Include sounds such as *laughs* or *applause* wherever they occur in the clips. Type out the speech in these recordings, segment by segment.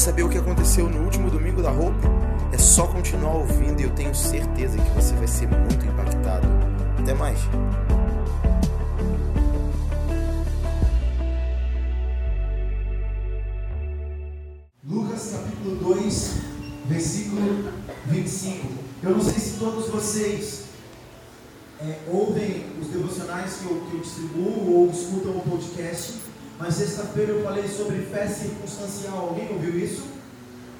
saber o que aconteceu no último domingo da Hope? É só continuar ouvindo e eu tenho certeza que você vai ser muito impactado. Até mais! Lucas capítulo 2, versículo 25. Eu não sei se todos vocês é, ouvem os devocionais que eu, que eu distribuo ou escutam o podcast, mas sexta-feira eu falei sobre fé circunstancial. Alguém ouviu isso?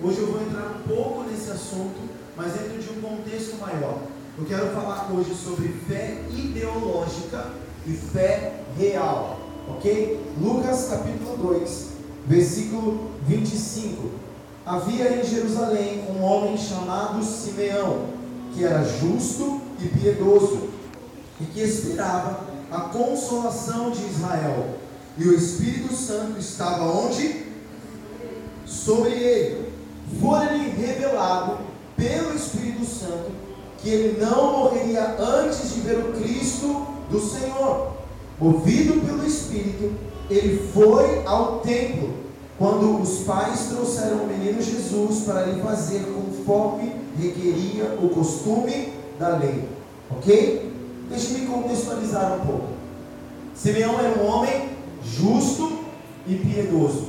Hoje eu vou entrar um pouco nesse assunto, mas dentro de um contexto maior. Eu quero falar hoje sobre fé ideológica e fé real, ok? Lucas capítulo 2, versículo 25. Havia em Jerusalém um homem chamado Simeão, que era justo e piedoso, e que esperava a consolação de Israel. E o Espírito Santo estava onde? Sobre ele. Fora-lhe revelado pelo Espírito Santo que ele não morreria antes de ver o Cristo do Senhor. Movido pelo Espírito, ele foi ao templo quando os pais trouxeram o menino Jesus para lhe fazer conforme requeria o costume da lei. Ok? Deixe-me contextualizar um pouco. Simeão era um homem justo e piedoso.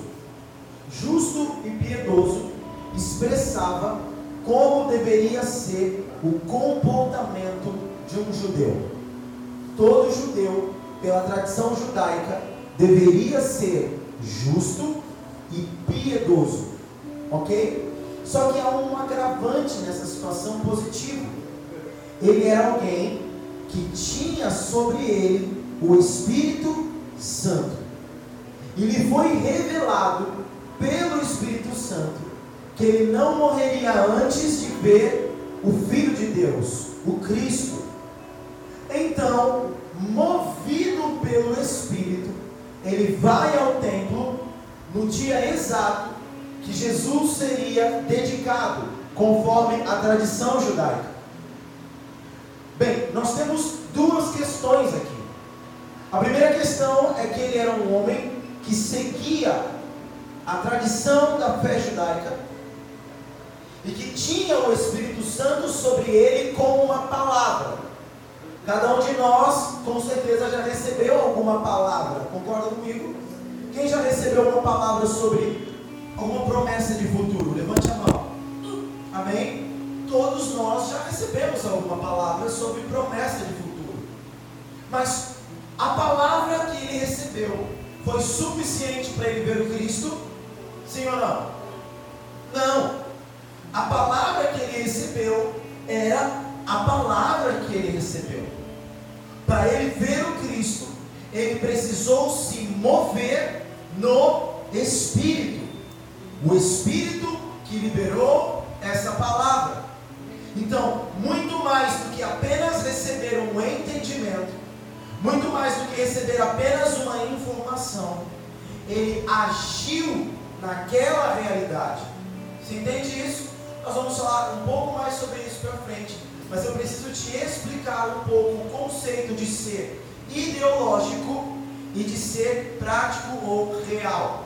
Justo e piedoso expressava como deveria ser o comportamento de um judeu. Todo judeu, pela tradição judaica, deveria ser justo e piedoso. Ok? Só que há um agravante nessa situação positivo. Ele era alguém que tinha sobre ele o Espírito Santo. E lhe foi revelado pelo Espírito Santo que ele não morreria antes de ver o Filho de Deus, o Cristo. Então, movido pelo Espírito, ele vai ao templo no dia exato que Jesus seria dedicado, conforme a tradição judaica. Bem, nós temos duas questões aqui. A primeira questão é que ele era um homem que seguia a tradição da fé judaica e que tinha o Espírito Santo sobre ele como uma palavra. Cada um de nós, com certeza, já recebeu alguma palavra, concorda comigo? Quem já recebeu uma palavra sobre alguma promessa de futuro? Levante a mão. Amém? Todos nós já recebemos alguma palavra sobre promessa de futuro. Mas a palavra que ele recebeu foi suficiente para ele ver o Cristo? Sim ou não? Não. A palavra que ele recebeu era a palavra que ele recebeu. Para ele ver o Cristo, ele precisou se mover no Espírito. O Espírito que liberou essa palavra. Então, muito mais do que apenas receber um entendimento, muito mais do que receber apenas uma informação, ele agiu naquela realidade. Você entende isso? Nós vamos falar um pouco mais sobre isso para frente, mas eu preciso te explicar um pouco o conceito de ser ideológico e de ser prático ou real.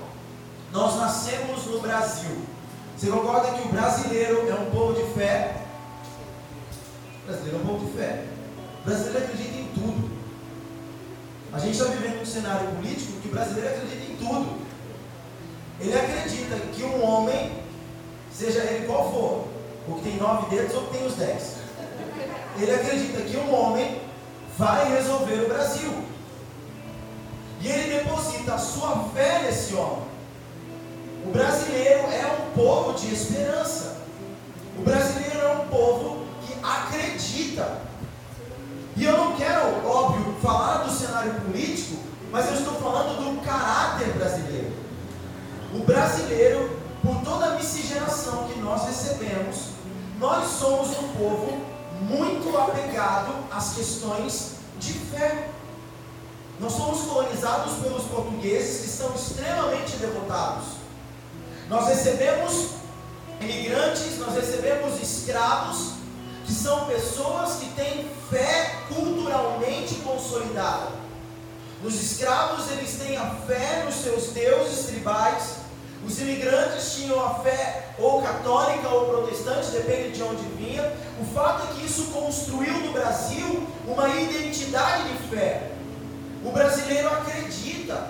Nós nascemos no Brasil. Você concorda que o brasileiro é um povo de fé? O brasileiro é um povo de fé. O brasileiro acredita em tudo. A gente está vivendo um cenário político que o brasileiro acredita em tudo. Ele acredita que um homem, seja ele qual for, ou que tem nove dedos ou que tem os dez, ele acredita que um homem vai resolver o Brasil. E ele deposita a sua fé nesse homem. O brasileiro é um povo de esperança. O brasileiro é um povo que acredita. E eu não quero, óbvio, falar do cenário político, mas eu estou falando do caráter brasileiro. O brasileiro, por toda a miscigenação que nós recebemos, nós somos um povo muito apegado às questões de fé. Nós somos colonizados pelos portugueses que são extremamente devotados. Nós recebemos imigrantes, nós recebemos escravos, que são pessoas que têm fé culturalmente consolidada. Os escravos, eles têm a fé nos seus deuses tribais. Os imigrantes tinham a fé ou católica ou protestante, depende de onde vinha. O fato é que isso construiu no Brasil uma identidade de fé. O brasileiro acredita.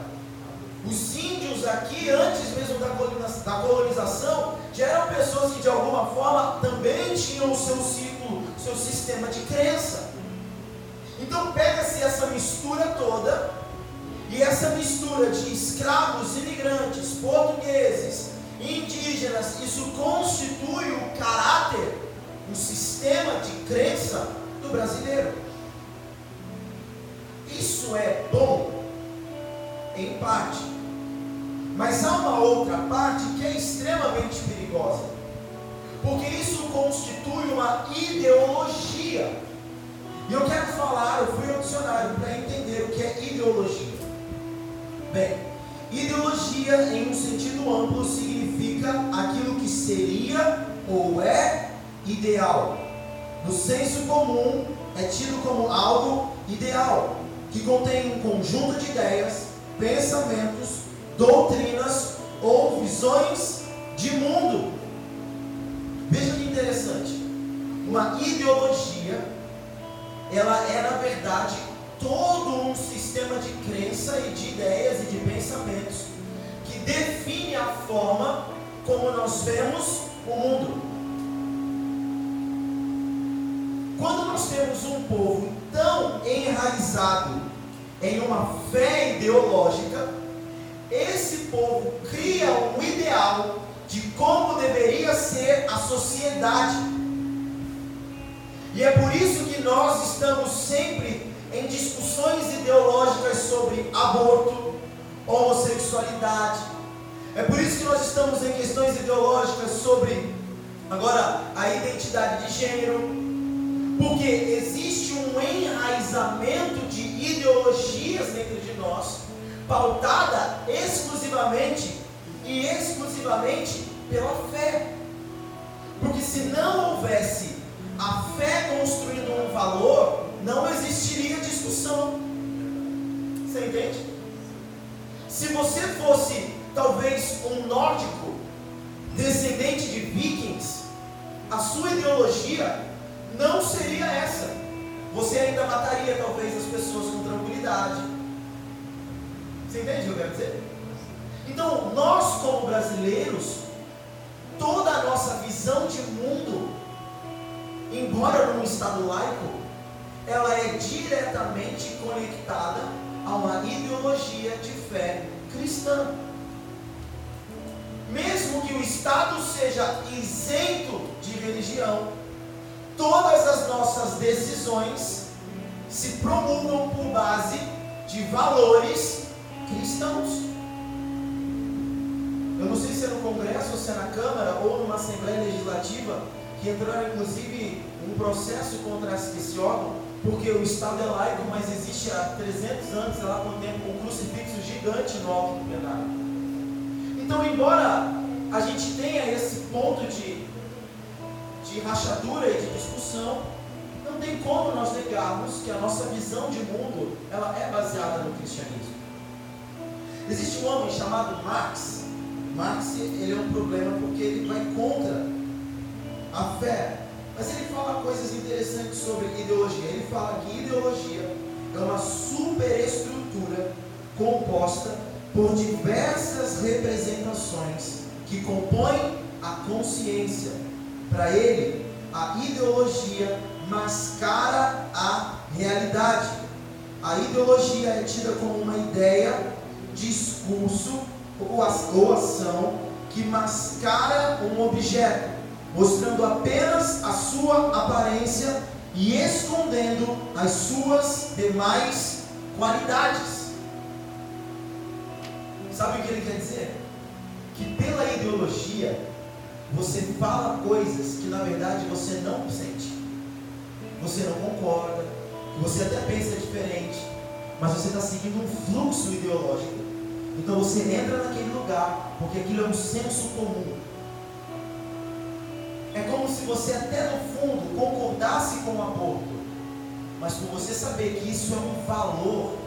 Os índios aqui, antes mesmo da colonização, já eram pessoas que de alguma forma também tinham o seu ciclo, seu sistema de crença. Então pega-se essa mistura toda, e essa mistura de escravos, imigrantes, portugueses, indígenas, isso constitui o caráter, o sistema de crença do brasileiro. Isso é bom, em parte, mas há uma outra parte que é extremamente perigosa, porque isso constitui uma ideologia. E eu quero falar, eu fui ao dicionário para entender o que é ideologia. Bem, ideologia em um sentido amplo significa aquilo que seria ou é ideal. No senso comum, é tido como algo ideal, que contém um conjunto de ideias, pensamentos, doutrinas ou visões de mundo. Veja que interessante. Uma ideologia, ela é na verdade todo um sistema de crença e de ideias e de pensamentos que define a forma como nós vemos o mundo. Quando nós temos um povo tão enraizado em uma fé ideológica, esse povo cria um ideal de como deveria ser a sociedade. E é por isso que nós estamos sempre em discussões ideológicas sobre aborto, homossexualidade. É por isso que nós estamos em questões ideológicas sobre agora a identidade de gênero, porque existe um enraizamento de ideologias dentro de nós, pautada exclusivamente e exclusivamente pela fé. Porque se não houvesse a fé construindo um valor, não existiria discussão. Você entende? Se você fosse talvez um nórdico, descendente de vikings, a sua ideologia não seria essa. Você ainda mataria talvez as pessoas com tranquilidade. Você entende o que eu quero dizer? Então, nós como brasileiros, toda a nossa visão de mundo, embora num estado laico, ela é diretamente conectada a uma ideologia de fé cristã. Mesmo que o Estado seja isento de religião, todas as nossas decisões se promulgam por base de valores cristãos. Eu não sei se é no Congresso, ou se é na Câmara, ou numa Assembleia Legislativa, que entraram inclusive um processo contra esse órgão, porque o Estado é laico, mas existe há 300 anos, sei lá quanto tempo, um crucifixo gigante no alto do plenário. Então, embora a gente tenha esse ponto de, de rachadura e de discussão, não tem como nós negarmos que a nossa visão de mundo ela é baseada no cristianismo. Existe um homem chamado Marx. Marx ele é um problema porque ele vai contra a fé mas ele fala coisas interessantes sobre ideologia. Ele fala que ideologia é uma superestrutura composta por diversas representações que compõem a consciência. Para ele, a ideologia mascara a realidade. A ideologia é tida como uma ideia, discurso ou ação que mascara um objeto mostrando apenas a sua aparência e escondendo as suas demais qualidades. Sabe o que ele quer dizer? Que pela ideologia você fala coisas que na verdade você não sente, você não concorda, você até pensa diferente, mas você está seguindo um fluxo ideológico. Então você entra naquele lugar porque aquilo é um senso comum. É como se você até no fundo concordasse com o aborto, mas por você saber que isso é um valor,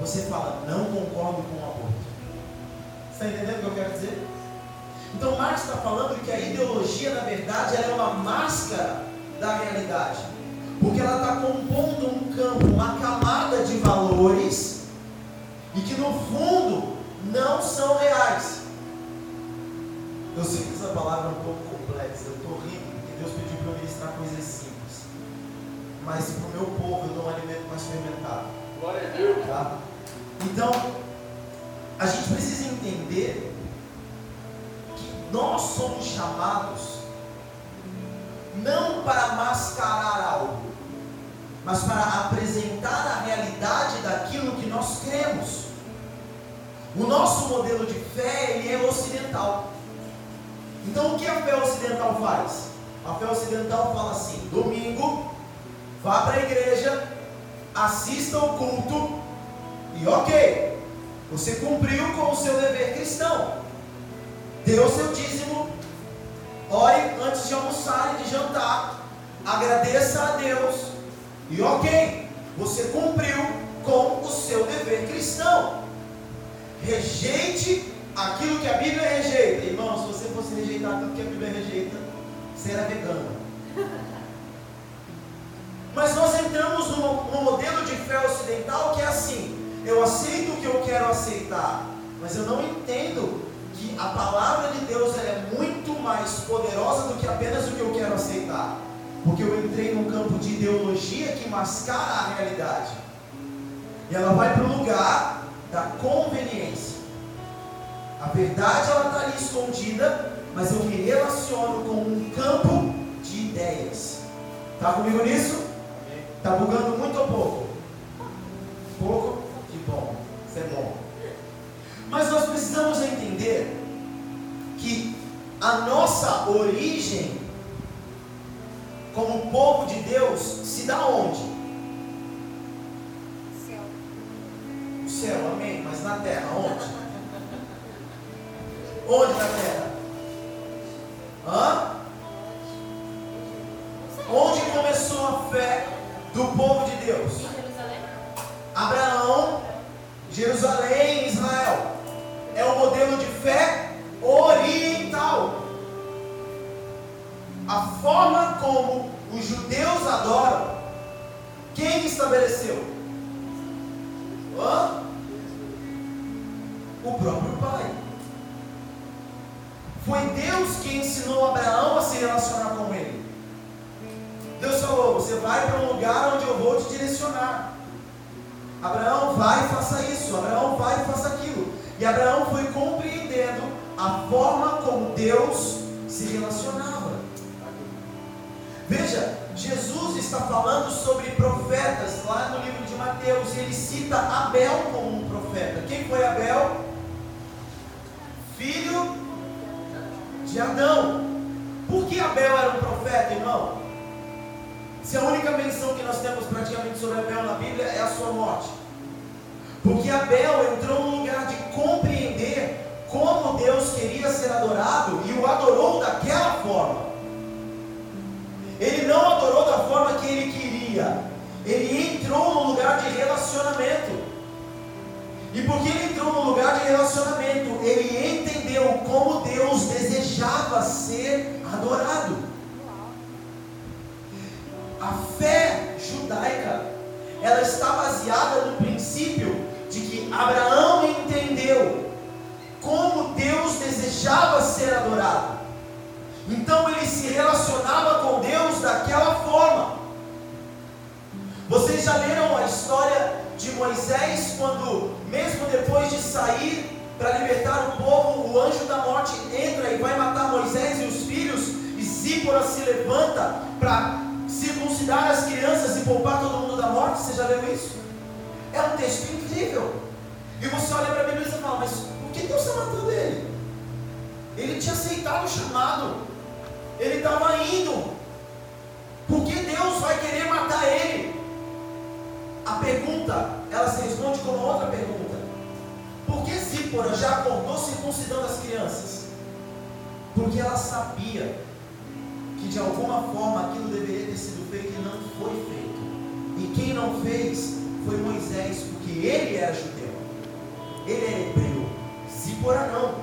você fala, não concordo com o aborto. Está entendendo o que eu quero dizer? Então Marx está falando que a ideologia, na verdade, é uma máscara da realidade. Porque ela está compondo um campo, uma camada de valores e que no fundo não são reais. Eu sei que essa palavra é um pouco complexa, eu estou rindo, porque Deus pediu para eu ministrar coisas simples. Mas para o meu povo eu dou um alimento mais fermentado. Glória a Deus. Tá? Então, a gente precisa entender que nós somos chamados não para mascarar algo, mas para apresentar a realidade daquilo que nós cremos. O nosso modelo de fé ele é ocidental. Então o que a fé ocidental faz? A fé ocidental fala assim: domingo, vá para a igreja, assista ao culto e ok, você cumpriu com o seu dever cristão. Deu o seu dízimo, ore antes de almoçar e de jantar, agradeça a Deus e ok, você cumpriu com o seu dever cristão. Rejeite aquilo que a Bíblia rejeita. Irmão, se você fosse rejeitar tudo que a Bíblia rejeita, você era vegano. *laughs* Mas nós entramos no modelo de fé ocidental que é assim: eu aceito o que eu quero aceitar, mas eu não entendo que a palavra de Deus é muito mais poderosa do que apenas o que eu quero aceitar. Porque eu entrei num campo de ideologia que mascara a realidade. E ela vai para o lugar da conveniência. A verdade ela está ali escondida, mas eu me relaciono com um campo de ideias. Está comigo nisso? Está bugando muito ou pouco? Pouco? Que bom. Isso é bom. Mas nós precisamos entender que a nossa origem como povo de Deus se dá onde? Céu, amém. Mas na terra, onde? Onde na terra? Hã? Onde começou a fé do povo de Deus? Em Jerusalém? Abraão, Jerusalém, Israel. É o modelo de fé oriental. A forma como os judeus adoram, quem estabeleceu? Hã? O próprio Pai. Foi Deus que ensinou Abraão a se relacionar com ele. Deus falou: Você vai para um lugar onde eu vou te direcionar. Abraão vai e faça isso, Abraão vai e faça aquilo. E Abraão foi compreendendo a forma como Deus se relacionava. Veja, Jesus está falando sobre profetas lá no livro de Mateus, e ele cita Abel como um profeta. Quem foi Abel? Filho de Adão. Por que Abel era um profeta, irmão? Se a única menção que nós temos praticamente sobre Abel na Bíblia é a sua morte. Porque Abel entrou num lugar de compreender como Deus queria ser adorado e o adorou daquela forma. Ele não adorou da forma que ele queria. Ele entrou num lugar de relacionamento. E porque ele entrou num lugar de relacionamento, ele entendeu como Deus desejava ser adorado. A fé judaica, ela está baseada no princípio de que Abraão entendeu como Deus desejava ser adorado. Então ele se relacionava com Deus daquela forma. Vocês já leram a história de Moisés quando, mesmo depois de sair para libertar o povo, o anjo da morte entra e vai matar Moisés e os filhos, e Zípora se levanta para circuncidar as crianças e poupar todo mundo da morte? Você já leu isso? É um texto incrível. E você olha para a Bíblia e fala, mas por que Deus está matando ele? Ele tinha aceitado o chamado. Ele estava indo. Por que Deus vai querer matar ele? A pergunta, ela se responde com uma outra pergunta. Por que Zípora já acordou circuncidando as crianças? Porque ela sabia que de alguma forma aquilo deveria ter sido feito e não foi feito. E quem não fez foi Moisés, porque ele era judeu. Ele era hebreu. por anão.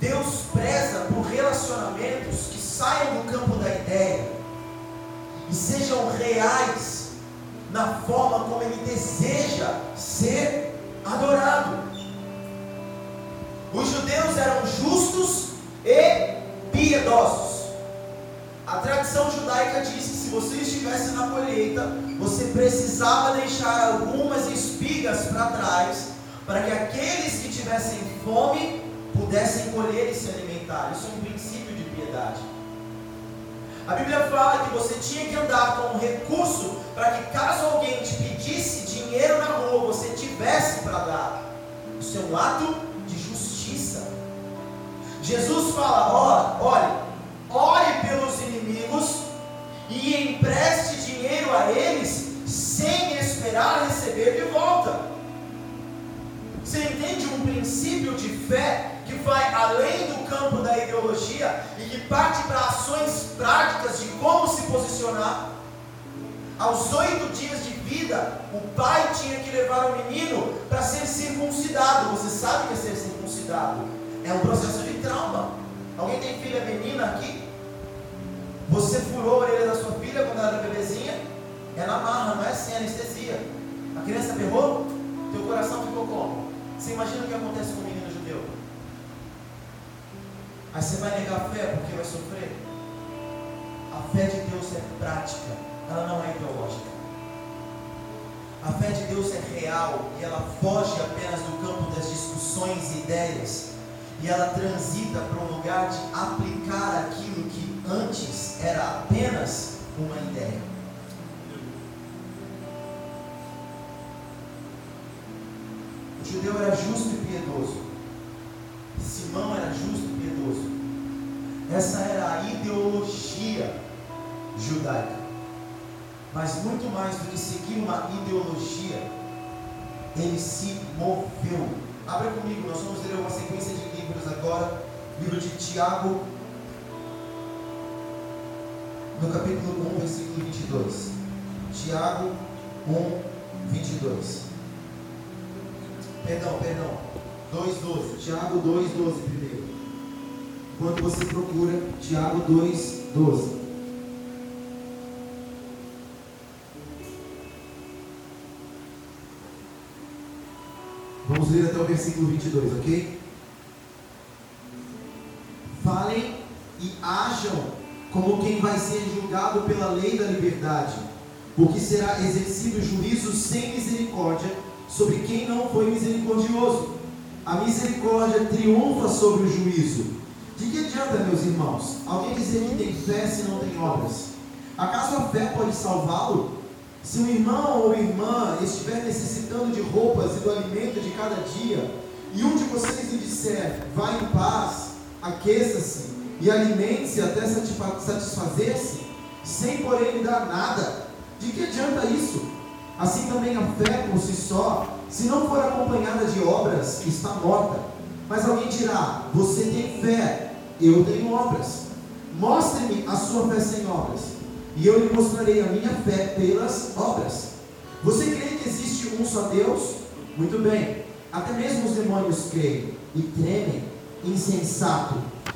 Deus preza por relacionamentos que saiam do campo da ideia e sejam reais na forma como Ele deseja ser adorado. Os judeus eram justos e piedosos. A tradição judaica diz que se você estivesse na colheita, você precisava deixar algumas espigas para trás, para que aqueles que tivessem fome pudessem colher e se alimentar. Isso é um princípio de piedade. A Bíblia fala que você tinha que andar com um recurso para que caso alguém te pedisse dinheiro na rua, você tivesse para dar. Isso é um ato de justiça. Jesus fala: olha, olhe pelos inimigos e empreste dinheiro a eles sem esperar receber de volta. Você entende um princípio de fé que vai além do campo da ideologia e que parte para ações práticas de como se posicionar? Aos oito dias de vida, o pai tinha que levar o menino para ser circuncidado. Você sabe o que é ser circuncidado? É um processo de trauma. Alguém tem filha menina aqui? Você furou a orelha da sua filha quando ela era bebezinha? É na marra, não é sem anestesia. A criança berrou, teu coração ficou como? Você imagina o que acontece com o menino judeu? Aí você vai negar a fé porque vai sofrer? A fé de Deus é prática, ela não é ideológica. A fé de Deus é real e ela foge apenas do campo das discussões e ideias. E ela transita para um lugar de aplicar aquilo que antes era apenas uma ideia. O judeu era justo e piedoso. Simão era justo e piedoso. Essa era a ideologia judaica. Mas muito mais do que seguir uma ideologia, ele se moveu. Abra comigo, nós vamos ler uma sequência de livros agora. Livro de Tiago, no capítulo 1, versículo 22. Tiago 1, 22. Perdão, perdão. 2,12. Tiago 2,12 primeiro. Quando você procura, Tiago 2,12. Vamos ler até o versículo 22, ok? Falem e ajam como quem vai ser julgado pela lei da liberdade, porque será exercido juízo sem misericórdia sobre quem não foi misericordioso. A misericórdia triunfa sobre o juízo. De que adianta, meus irmãos, alguém dizer que tem fé se não tem obras? Acaso a fé pode salvá-lo? Se um irmão ou irmã estiver necessitando de roupas e do alimento de cada dia, e um de vocês lhe disser, vá em paz, aqueça-se e alimente-se até satisfazer-se, sem porém lhe dar nada, de que adianta isso? Assim também a fé por si só, se não for acompanhada de obras, está morta. Mas alguém dirá: Você tem fé, eu tenho obras. Mostre-me a sua fé sem obras, e eu lhe mostrarei a minha fé pelas obras. Você crê que existe um só Deus? Muito bem. Até mesmo os demônios creem e tremem. Insensato.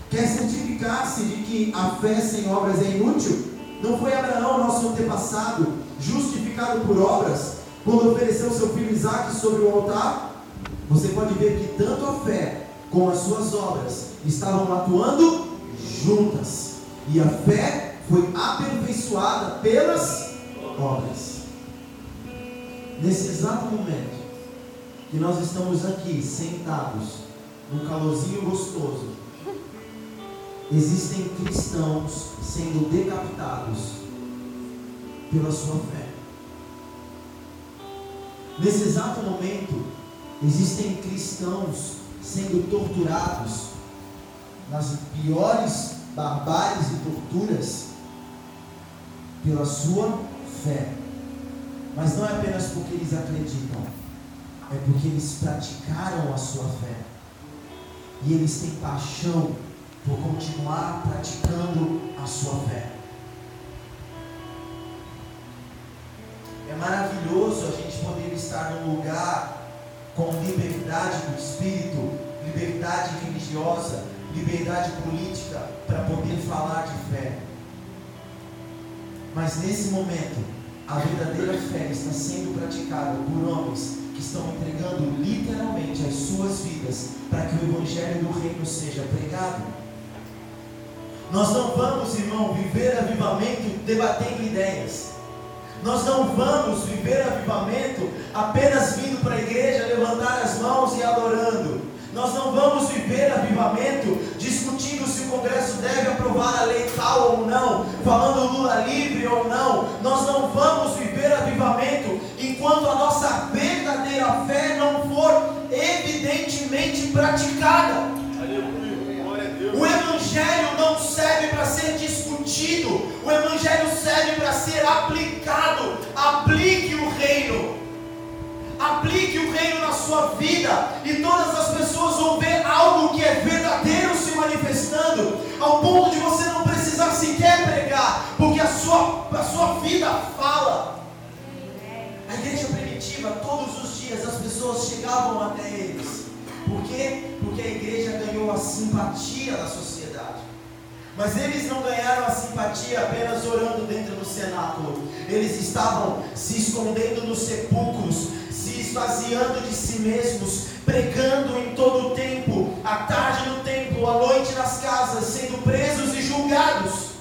Quer certificar-se de que a fé sem obras é inútil? Não foi Abraão, nosso antepassado, justificado por obras, quando ofereceu seu filho Isaac sobre o altar? Você pode ver que tanto a fé como as suas obras estavam atuando juntas. E a fé foi aperfeiçoada pelas obras. Nesse exato momento que nós estamos aqui sentados, num calorzinho gostoso, existem cristãos sendo decapitados pela sua fé. Nesse exato momento, existem cristãos sendo torturados nas piores barbáries e torturas pela sua fé. Mas não é apenas porque eles acreditam, é porque eles praticaram a sua fé. E eles têm paixão por continuar praticando a sua fé. Estar num lugar com liberdade do espírito, liberdade religiosa, liberdade política para poder falar de fé. Mas nesse momento, a verdadeira fé está sendo praticada por homens que estão entregando literalmente as suas vidas para que o Evangelho do Reino seja pregado. Nós não vamos, irmão, viver avivamento debatendo ideias. Nós não vamos viver avivamento apenas vindo para a igreja, levantar as mãos e adorando. Nós não vamos viver avivamento discutindo se o Congresso deve aprovar a lei tal ou não, falando Lula livre ou não. Nós não vamos viver avivamento enquanto a nossa verdadeira fé não for evidentemente praticada. Evangelho não serve para ser discutido, o Evangelho serve para ser aplicado. Aplique o reino. Aplique o reino na sua vida e todas as pessoas vão ver algo que é verdadeiro se manifestando, ao ponto de você não precisar sequer pregar, porque a sua, a sua vida fala. A igreja primitiva, todos os dias as pessoas chegavam até eles. Por quê? Porque a igreja ganhou a simpatia da sociedade. Mas eles não ganharam a simpatia apenas orando dentro do cenáculo. Eles estavam se escondendo nos sepulcros, se esvaziando de si mesmos, pregando em todo o tempo, à tarde no templo, à noite nas casas, sendo presos e julgados.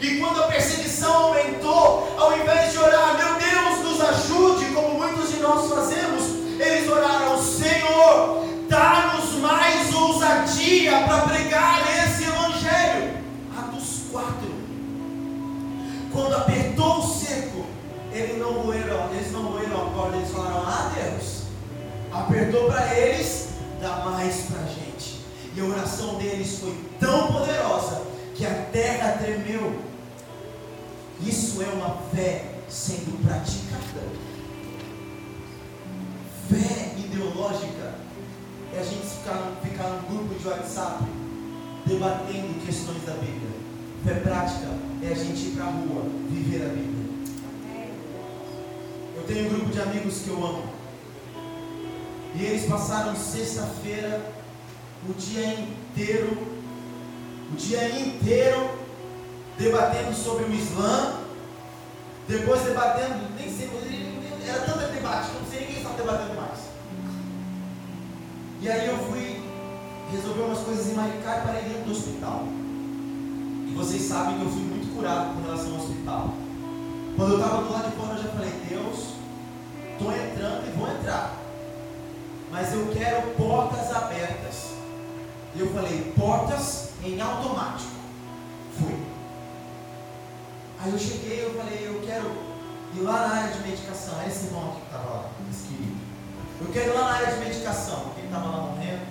E quando a perseguição aumentou, ao invés de orar, meu Deus, nos ajude, como muitos de nós fazemos, eles oraram, Senhor, dá-nos mais ousadia para pregar esse evangelho. Atos 4. Quando apertou o seco, eles não roeram, eles não roeram a corda, eles falaram, ah Deus, apertou para eles, dá mais para a gente. E a oração deles foi tão poderosa que a terra tremeu. Isso é uma fé sendo praticada. Fé ideológica é a gente ficar, ficar num grupo de WhatsApp debatendo questões da Bíblia. Fé prática é a gente ir para a rua, viver a Bíblia. Eu tenho um grupo de amigos que eu amo. E eles passaram sexta-feira o dia inteiro, o dia inteiro debatendo sobre o Islã, depois debatendo, nem sei, era tanto debate não sei ninguém estava debatendo mais. E aí eu fui resolver umas coisas em Maricá e parei dentro do hospital. Vocês sabem que eu fui muito curado com relação ao hospital. Quando eu estava do lado de fora, eu já falei, Deus, estou entrando e vou entrar. Mas eu quero portas abertas. E eu falei, portas em automático. Fui. Aí eu cheguei, eu falei, eu quero ir lá na área de medicação. É esse irmão aqui que estava lá, esse querido. Eu quero ir lá na área de medicação, porque ele estava lá morrendo.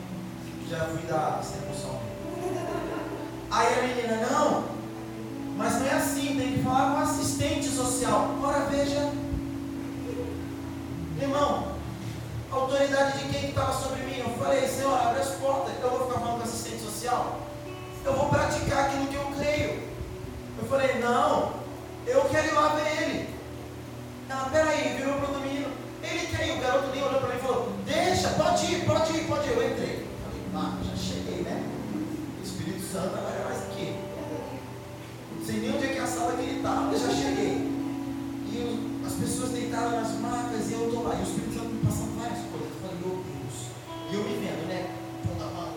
Já fui dar essa emoção Aí a menina, não, mas não é assim, tem que falar com assistente social. Ora veja, irmão, a autoridade de quem estava sobre mim? Eu falei, Senhor, abre as portas, eu vou ficar falando com assistente social. Eu vou praticar aquilo que eu creio. Eu falei, não, eu quero ir lá ver ele. Ela, peraí, virou para o menino. Ele quer ir, o garoto nem olhou para mim e falou, deixa, pode ir, pode ir, pode ir. Eu entrei. Falei, ah, já cheguei, né? Santo agora é mais que. Não sei nem onde é que é a sala que ele estava, tá, eu já cheguei. E eu, as pessoas deitaram nas macas e eu estou lá. E o Espírito Santo me passando várias coisas. Eu falei, meu Deus. E eu me vendo, né? Pondo a mão.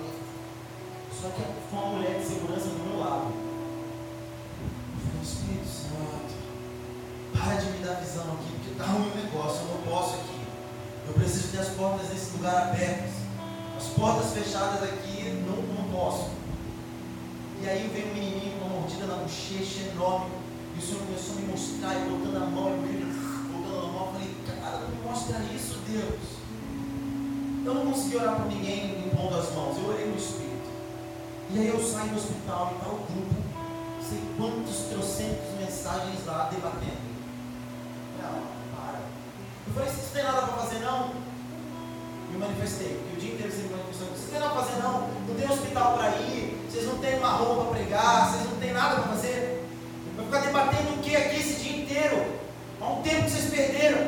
Só que foi uma mulher de segurança do meu lado. Espírito Santo, para de me dar visão aqui, porque está ruim o negócio, eu não posso aqui. Eu preciso ter as portas desse lugar abertas. As portas fechadas aqui, não, não posso. E aí veio um menininho com uma mordida na bochecha enorme. E o Senhor começou a me mostrar, e botando a mão, e botando a mão. Eu falei, cara, não me mostra isso, Deus. Eu não consegui orar por ninguém impondo as mãos, eu orei no Espírito. E aí eu saio do hospital e está o grupo sei quantos trocentos mensagens lá debatendo. Não, para. Eu falei, vocês não tem nada para fazer não? Me manifestei, porque o dia inteiro você me manifestou. Vocês não tem nada para fazer não? Não tem hospital para ir, vocês não têm uma roupa para pregar, vocês não têm nada para fazer. Vai ficar debatendo o que aqui esse dia inteiro? Há um tempo que vocês perderam.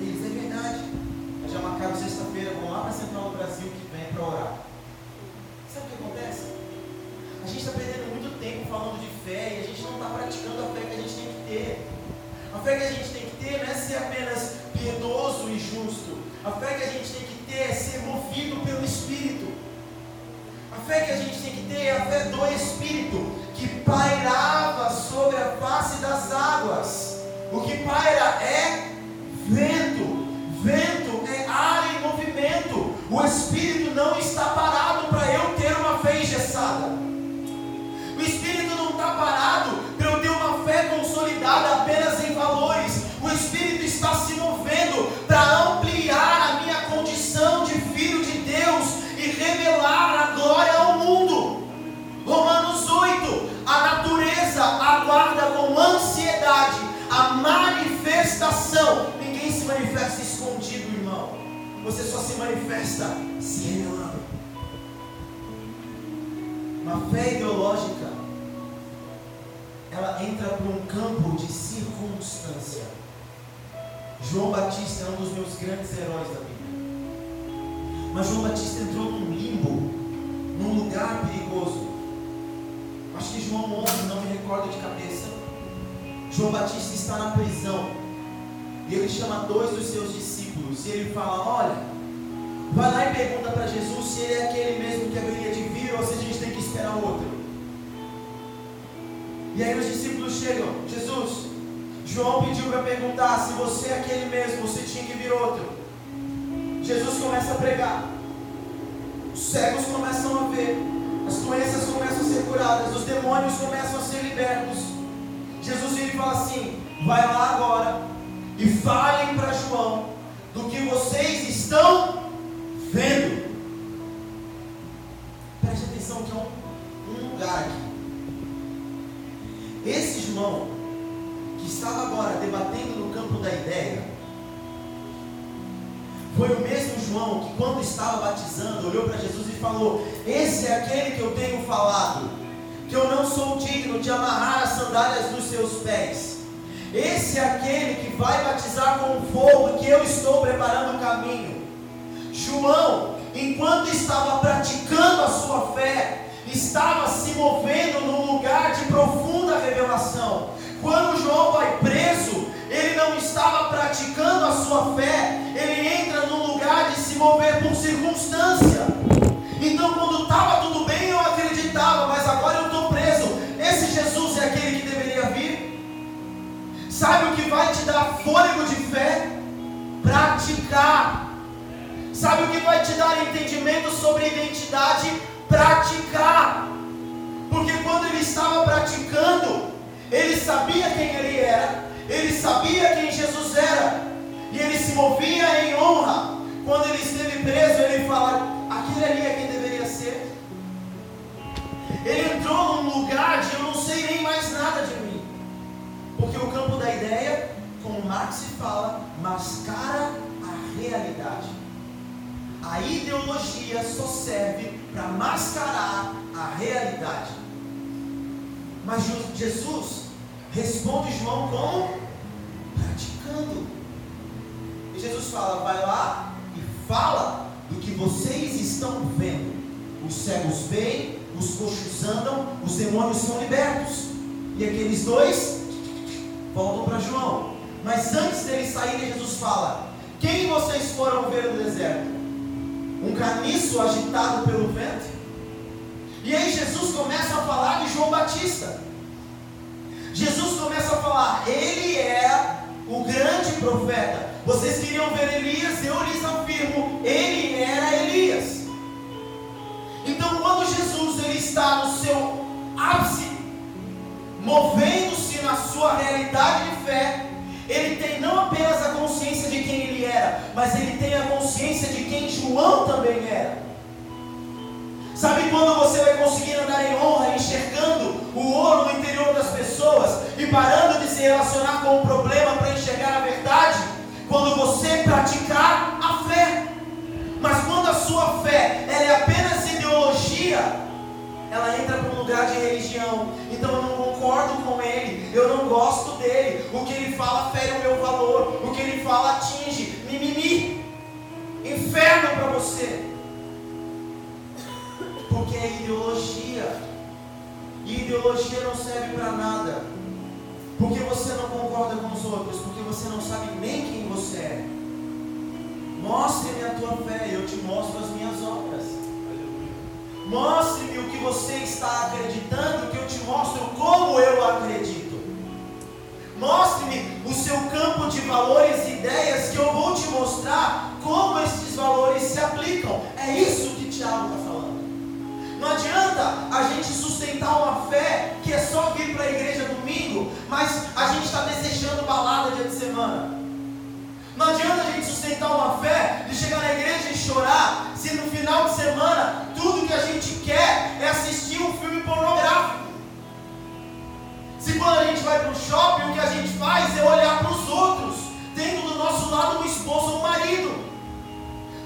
Eles, é verdade. Nós já marcaram sexta-feira, vão lá para a Central do Brasil que vem para orar. Sabe o que acontece? A gente está perdendo muito tempo falando de fé e a gente não está praticando a fé que a gente tem que ter. A fé que a gente tem que ter não é ser apenas piedoso e justo. A fé que a gente tem que ter é ser movido pelo Espírito. A fé que a gente tem que ter é a fé do Espírito, que pairava sobre a face das águas. O que paira é vento. Vento é ar em movimento. O Espírito não está parado para eu ter uma fé engessada. O Espírito não está parado ansiedade a manifestação. Ninguém se manifesta escondido, irmão. Você só se manifesta se revelando. Uma fé ideológica, ela entra para um campo de circunstância. João Batista é um dos meus grandes heróis da Bíblia. Mas João Batista entrou num limbo, num lugar perigoso. Acho que João 11, não me recordo de cabeça. João Batista está na prisão. E ele chama dois dos seus discípulos. E ele fala: Olha, vai lá e pergunta para Jesus se ele é aquele mesmo que haveria de vir ou se a gente tem que esperar outro. E aí os discípulos chegam: Jesus, João pediu para perguntar se você é aquele mesmo, se tinha que vir outro. Jesus começa a pregar. Os cegos começam a ver. As doenças começam a ser curadas. Os demônios começam a ser libertos. Jesus vira e fala assim: vai lá agora e falem para João do que vocês estão vendo. Preste atenção que é um, um lugar aqui. Esse João que estava agora debatendo no campo da ideia, foi o mesmo João que, quando estava batizando, olhou para Jesus e falou: Esse é aquele que eu tenho falado, que eu não sou digno de amarrar as sandálias dos seus pés. Esse é aquele que vai batizar com fogo, que eu estou preparando o caminho. João, enquanto estava praticando a sua fé, estava se movendo num lugar de profunda revelação. Quando João vai preso, ele não estava praticando a sua fé, ele entra num lugar de se mover por circunstância. Então, quando estava tudo bem, Sabe o que vai te dar fôlego de fé? Praticar. Sabe o que vai te dar entendimento sobre identidade? Praticar. Porque quando ele estava praticando, ele sabia quem ele era, ele sabia quem Jesus era, e ele se movia em honra. Quando ele esteve preso, ele fala: aquele ali é quem deveria ser. Ele entrou num lugar de eu não sei nem mais nada de mim, porque o campo da ideia, como Marx fala, mascara a realidade. A ideologia só serve para mascarar a realidade. Mas Jesus responde João como? Praticando. E Jesus fala: vai lá e fala do que vocês estão vendo. Os cegos veem, os coxos andam, os demônios são libertos. E aqueles dois voltam para João. Mas antes deles saírem, Jesus fala: Quem vocês foram ver no deserto? Um caniço agitado pelo vento? E aí Jesus começa a falar de João Batista. Jesus começa a falar, ele é o grande profeta. Vocês queriam ver Elias, eu lhes afirmo, ele era Elias. Então, quando Jesus ele está no seu ápice, movendo-se na sua realidade de fé, ele tem não apenas a consciência de quem ele era, mas ele tem a consciência de quem João também era. Sabe quando você vai conseguir andar em honra, enxergando o ouro no interior das pessoas e parando de se relacionar com o problema para enxergar a verdade? Quando você praticar a fé. Mas quando a sua fé ela é apenas ideologia, ela entra para um lugar de religião. Então eu não concordo com ele, eu não gosto dele. O que ele fala fere o meu valor, o que ele fala atinge, mimimi. Inferno para você porque é ideologia. E ideologia não serve para nada. porque você não concorda com os outros, porque você não sabe nem quem você é. Mostre-me a tua fé, eu te mostro as minhas obras. Mostre-me o que você está acreditando, que eu te mostro como eu acredito. Mostre-me o seu campo de valores e ideias, que eu vou te mostrar como esses valores se aplicam. É isso que Tiago está falando. Não adianta a gente sustentar uma fé que é só vir para a igreja domingo, mas a gente está desejando balada dia de semana. Não adianta a gente sustentar uma fé de chegar na igreja e chorar, se no final de semana tudo que a gente quer é assistir um filme pornográfico. Se quando a gente vai para o shopping, o que a gente faz é olhar para os outros, tendo do nosso lado um esposo ou um marido.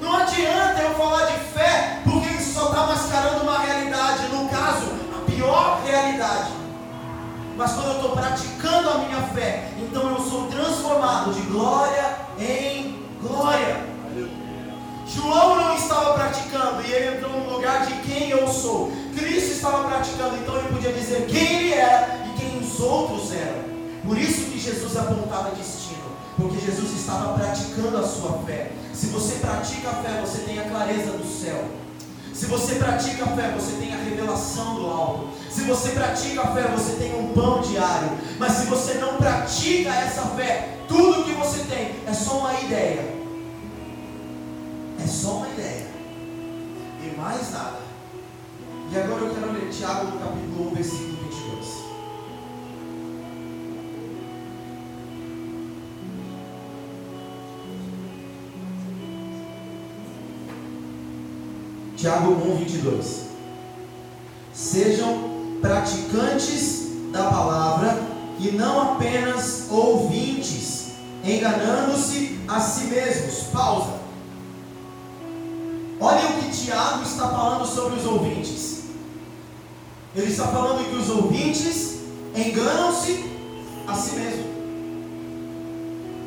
Não adianta eu falar de fé, porque isso só está mascarando uma realidade, no caso, a pior realidade. Mas quando eu estou praticando a minha fé, então eu sou transformado de glória em glória. João não estava praticando e ele entrou no lugar de quem eu sou. Cristo estava praticando, então ele podia dizer quem ele era e quem os outros eram. Por isso que Jesus apontava destino, porque Jesus estava praticando a sua fé. Se você pratica a fé, você tem a clareza do céu. Se você pratica a fé, você tem a revelação do alto. Se você pratica a fé, você tem um pão diário. Mas se você não pratica essa fé, tudo que você tem é só uma ideia. É só uma ideia. E mais nada. E agora eu quero ler Tiago no capítulo 1, versículo Tiago 1, 22. Sejam praticantes da palavra e não apenas ouvintes, enganando-se a si mesmos. Pausa. Olha o que Tiago está falando sobre os ouvintes. Ele está falando que os ouvintes enganam-se a si mesmos.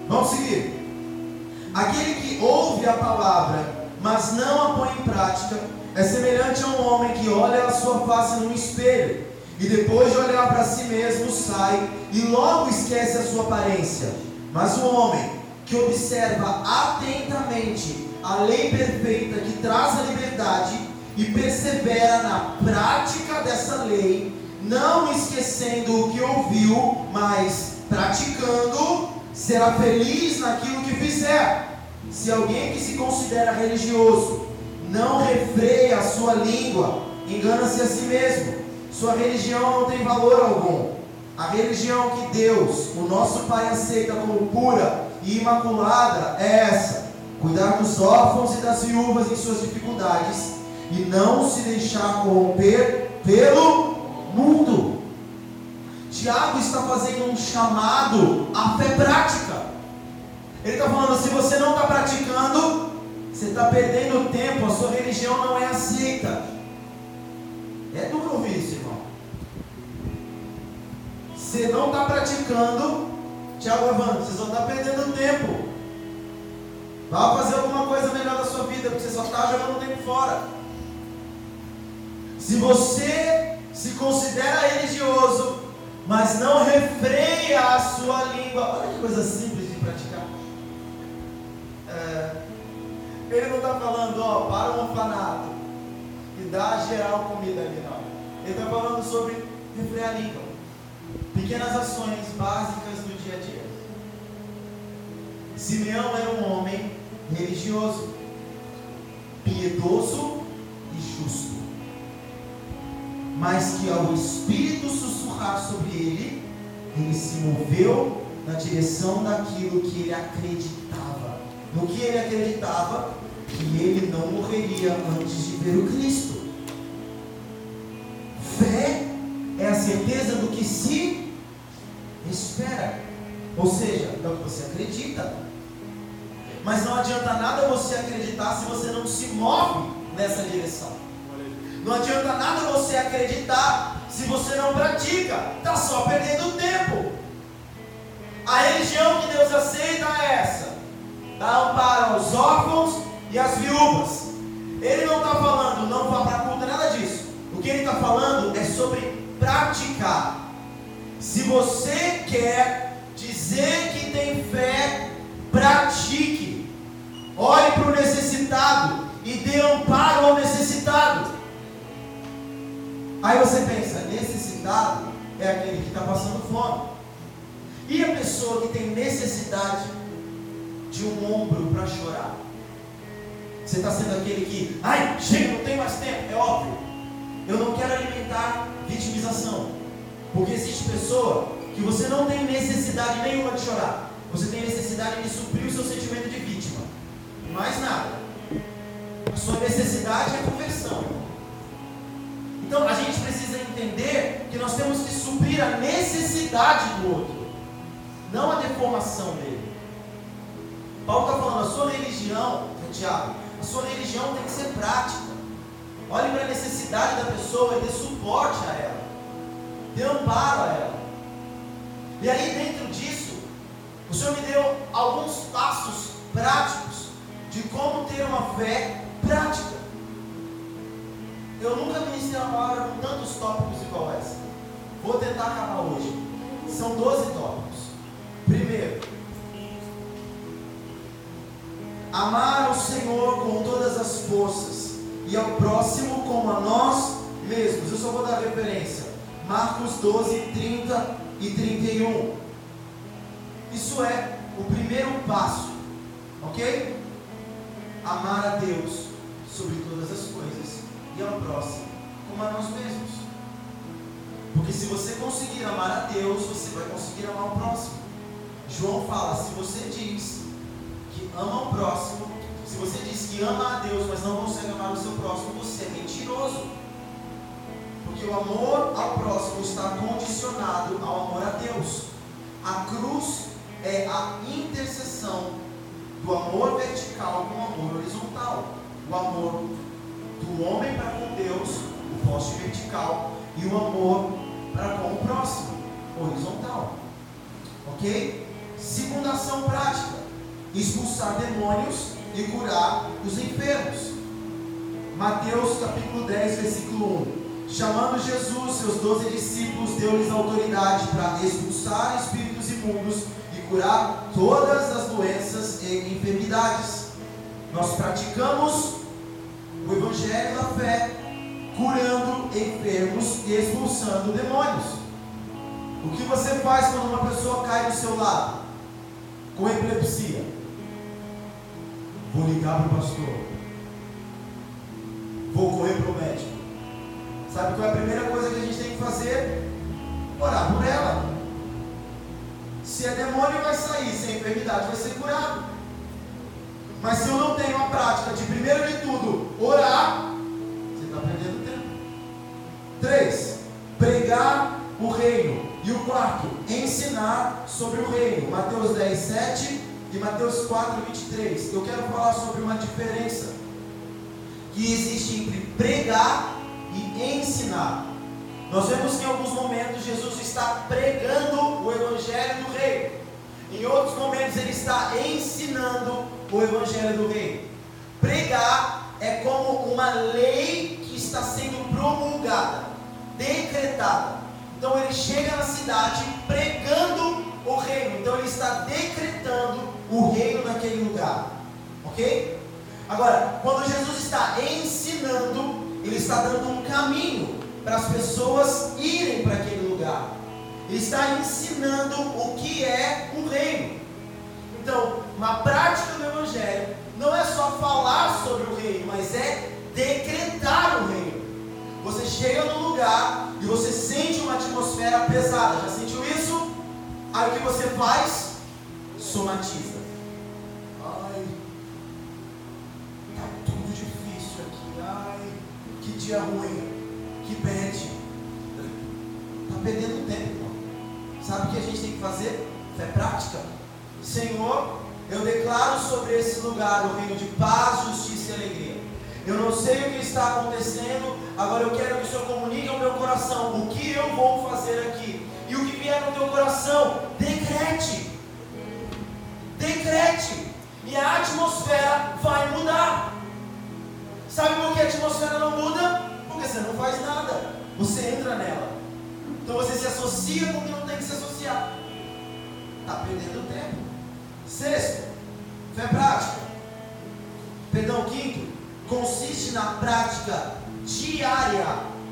Vamos seguir. Aquele que ouve a palavra mas não a põe em prática, é semelhante a um homem que olha a sua face num espelho e depois de olhar para si mesmo sai e logo esquece a sua aparência. Mas o homem que observa atentamente a lei perfeita que traz a liberdade e persevera na prática dessa lei, não esquecendo o que ouviu, mas praticando, será feliz naquilo que fizer. Se alguém que se considera religioso não refreia a sua língua, engana-se a si mesmo. Sua religião não tem valor algum. A religião que Deus, o nosso Pai, aceita como pura e imaculada é essa: cuidar dos órfãos e das viúvas em suas dificuldades e não se deixar corromper pelo mundo. Tiago está fazendo um chamado à fé prática. Ele está falando: se você não está praticando, você está perdendo tempo, a sua religião não é aceita. É duro ouvir isso, irmão. Você não está praticando, Tiago Evandro, você só está perdendo tempo. Vá fazer alguma coisa melhor da sua vida, porque você só está jogando tempo fora. Se você se considera religioso, mas não refreia a sua língua, olha que coisa simples. É, ele não está falando, ó, para um orfanato e dá geral comida ali, não. Ele está falando sobre refrear a língua. Pequenas ações básicas do dia a dia. Simeão era um homem religioso, piedoso e justo. Mas que ao Espírito sussurrar sobre ele, ele se moveu na direção daquilo que ele acreditava no que ele acreditava, que ele não morreria antes de ver o Cristo. Fé é a certeza do que se espera, ou seja, é o que você acredita. Mas não adianta nada você acreditar se você não se move nessa direção. Não adianta nada você acreditar se você não pratica. Está só perdendo tempo. A religião que Deus aceita é essa dá amparo aos órfãos e às viúvas. Ele não está falando, não vá para a culto, nada disso. O que ele está falando é sobre praticar. Se você quer dizer que tem fé, pratique. Olhe para o necessitado e dê amparo ao necessitado. Aí você pensa, necessitado é aquele que está passando fome. E a pessoa que tem necessidade de um ombro para chorar? Você está sendo aquele que, ai, chega, não tem mais tempo. É óbvio. Eu não quero alimentar vitimização. Porque existe pessoa que você não tem necessidade nenhuma de chorar. Você tem necessidade de suprir o seu sentimento de vítima. Mais nada. A sua necessidade é conversão. Então a gente precisa entender que nós temos que suprir a necessidade do outro, não a deformação dele. Paulo está falando, a sua religião, Tiago, a sua religião tem que ser prática. Olhe para a necessidade da pessoa e dê suporte a ela, dê amparo a ela. E aí, dentro disso, o Senhor me deu alguns passos práticos de como ter uma fé prática. Eu nunca ministrei uma palavra com tantos tópicos igual essa. Vou tentar acabar hoje. São 12 tópicos. Primeiro, amar o Senhor com todas as forças e ao próximo como a nós mesmos. Eu só vou dar referência. Marcos 12, 30 e 31. Isso é o primeiro passo, ok? Amar a Deus sobre todas as coisas e ao próximo como a nós mesmos. Porque se você conseguir amar a Deus, você vai conseguir amar o próximo. João fala: se você diz que ama o próximo, se você diz que ama a Deus, mas não consegue amar o seu próximo, você é mentiroso. Porque o amor ao próximo está condicionado ao amor a Deus. A cruz é a interseção do amor vertical com o amor horizontal. O amor do homem para com Deus, o poste vertical, e o amor para com o próximo, horizontal. Ok? Segunda ação prática: expulsar demônios e curar os enfermos. Mateus capítulo 10, versículo 1. Chamando Jesus, seus doze discípulos, deu-lhes autoridade para expulsar espíritos imundos e curar todas as doenças e enfermidades. Nós praticamos o evangelho da fé, curando enfermos e expulsando demônios. O que você faz quando uma pessoa cai do seu lado com epilepsia? Vou ligar para o pastor. Vou correr para o médico. Sabe qual é a primeira coisa que a gente tem que fazer? Orar por ela. Se é demônio, vai sair. Se é enfermidade, vai ser curado. Mas se eu não tenho a prática de, primeiro de tudo, orar, você está perdendo tempo. Três, pregar o reino. E o quarto, ensinar sobre o reino. Mateus 10, 7 e Mateus 4, 23. Eu quero falar sobre uma diferença que existe entre pregar e ensinar. Nós vemos que em alguns momentos Jesus está pregando o evangelho do reino. Em outros momentos ele está ensinando o evangelho do reino. Pregar é como uma lei que está sendo promulgada, decretada. Então ele chega na cidade pregando o reino. Então ele está decretando o reino naquele lugar. Ok? Agora, quando Jesus está ensinando, ele está dando um caminho para as pessoas irem para aquele lugar. Ele está ensinando o que é o reino. Então, uma prática do Evangelho não é só falar sobre o reino, mas é decretar o reino. Você chega no lugar e você sente uma atmosfera pesada. Já sentiu isso? Aí o que você faz? Somatiza. Ai, tá tudo difícil aqui. Ai, que dia ruim. Que pede. Tá perdendo tempo. Sabe o que a gente tem que fazer? Fé prática. Senhor, eu declaro sobre esse lugar o reino de paz, justiça e alegria. Eu não sei o que está acontecendo, agora eu quero que o Senhor comunique ao meu coração o que eu vou fazer aqui. E o que vier no teu coração, decrete. Decrete. E a atmosfera vai mudar. Sabe por que a atmosfera não muda? Porque você não faz nada. Você entra nela. Então você se associa com o que não tem que está perdendo tempo. Sexto, fé prática. Perdão, quinto, consiste na prática diária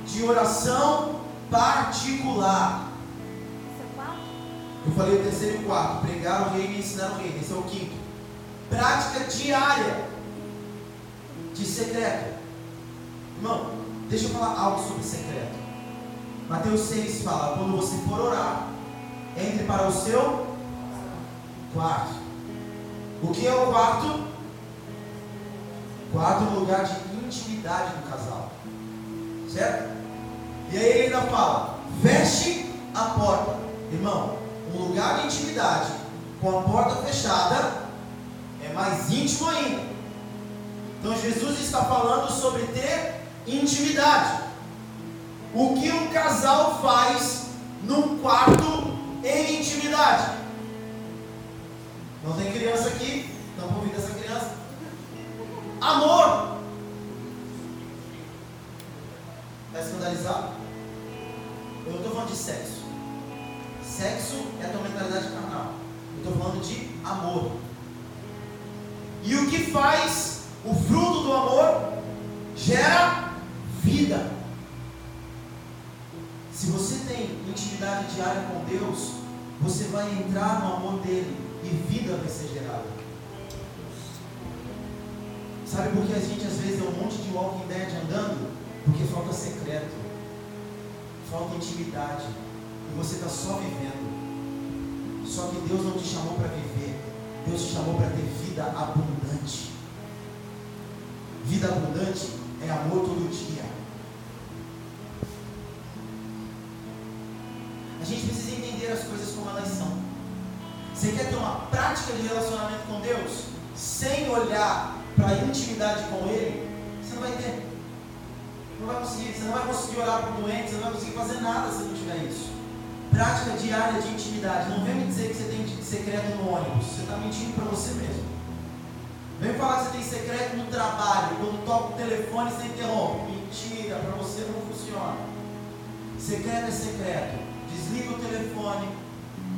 de oração particular. Eu falei o terceiro e o quarto, pregar o reino e ensinar o reino. Esse é o quinto. Prática diária de secreto. Irmão, deixa eu falar algo sobre secreto. Mateus 6 fala: quando você for orar, entre para o seu quarto. O que é o quarto? Quarto é um lugar de intimidade do casal. Certo? E aí ele ainda fala: feche a porta. Irmão, um lugar de intimidade com a porta fechada é mais íntimo ainda. Então Jesus está falando sobre ter intimidade. O que um casal faz num quarto em intimidade? Não tem criança aqui, não convida essa criança. Amor. Está escandalizado? Eu não estou falando de sexo. Sexo é a tua mentalidade carnal. Eu estou falando de amor. E o que faz o fruto do amor? Gera vida. Se você tem intimidade diária com Deus, você vai entrar no amor dele e vida vai ser gerada. Sabe por que a gente às vezes é um monte de walking dead andando? Porque falta secreto, falta intimidade, você está só vivendo. Só que Deus não te chamou para viver, Deus te chamou para ter vida abundante. Vida abundante é amor todo dia. A gente precisa entender as coisas como elas são. Você quer ter uma prática de relacionamento com Deus sem olhar para a intimidade com Ele? Você não vai ter. Não vai conseguir. Você não vai conseguir orar por doentes, você não vai conseguir fazer nada se não tiver isso. Prática diária de intimidade. Não vem me dizer que você tem secreto no ônibus. Você está mentindo para você mesmo. Vem falar que você tem secreto no trabalho. Quando toca o telefone, você interrompe. Mentira, para você não funciona. Secreto é secreto. Desliga o telefone,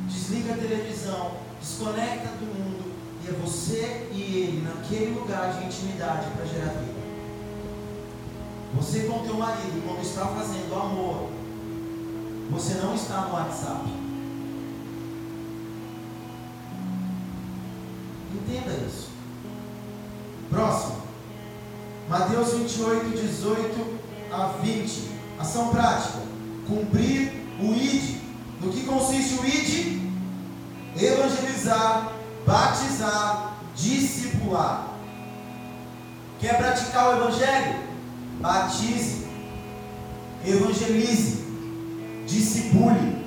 desliga a televisão, desconecta do mundo e é você e ele naquele lugar de intimidade para gerar vida. Você com teu marido, quando está fazendo amor, você não está no WhatsApp. Entenda isso. Próximo. Mateus 28, 18 a 20. Ação prática. Cumprir o ID. No que consiste o ID? Evangelizar, batizar, discipular. Quer praticar o Evangelho? Batize, evangelize, discipule.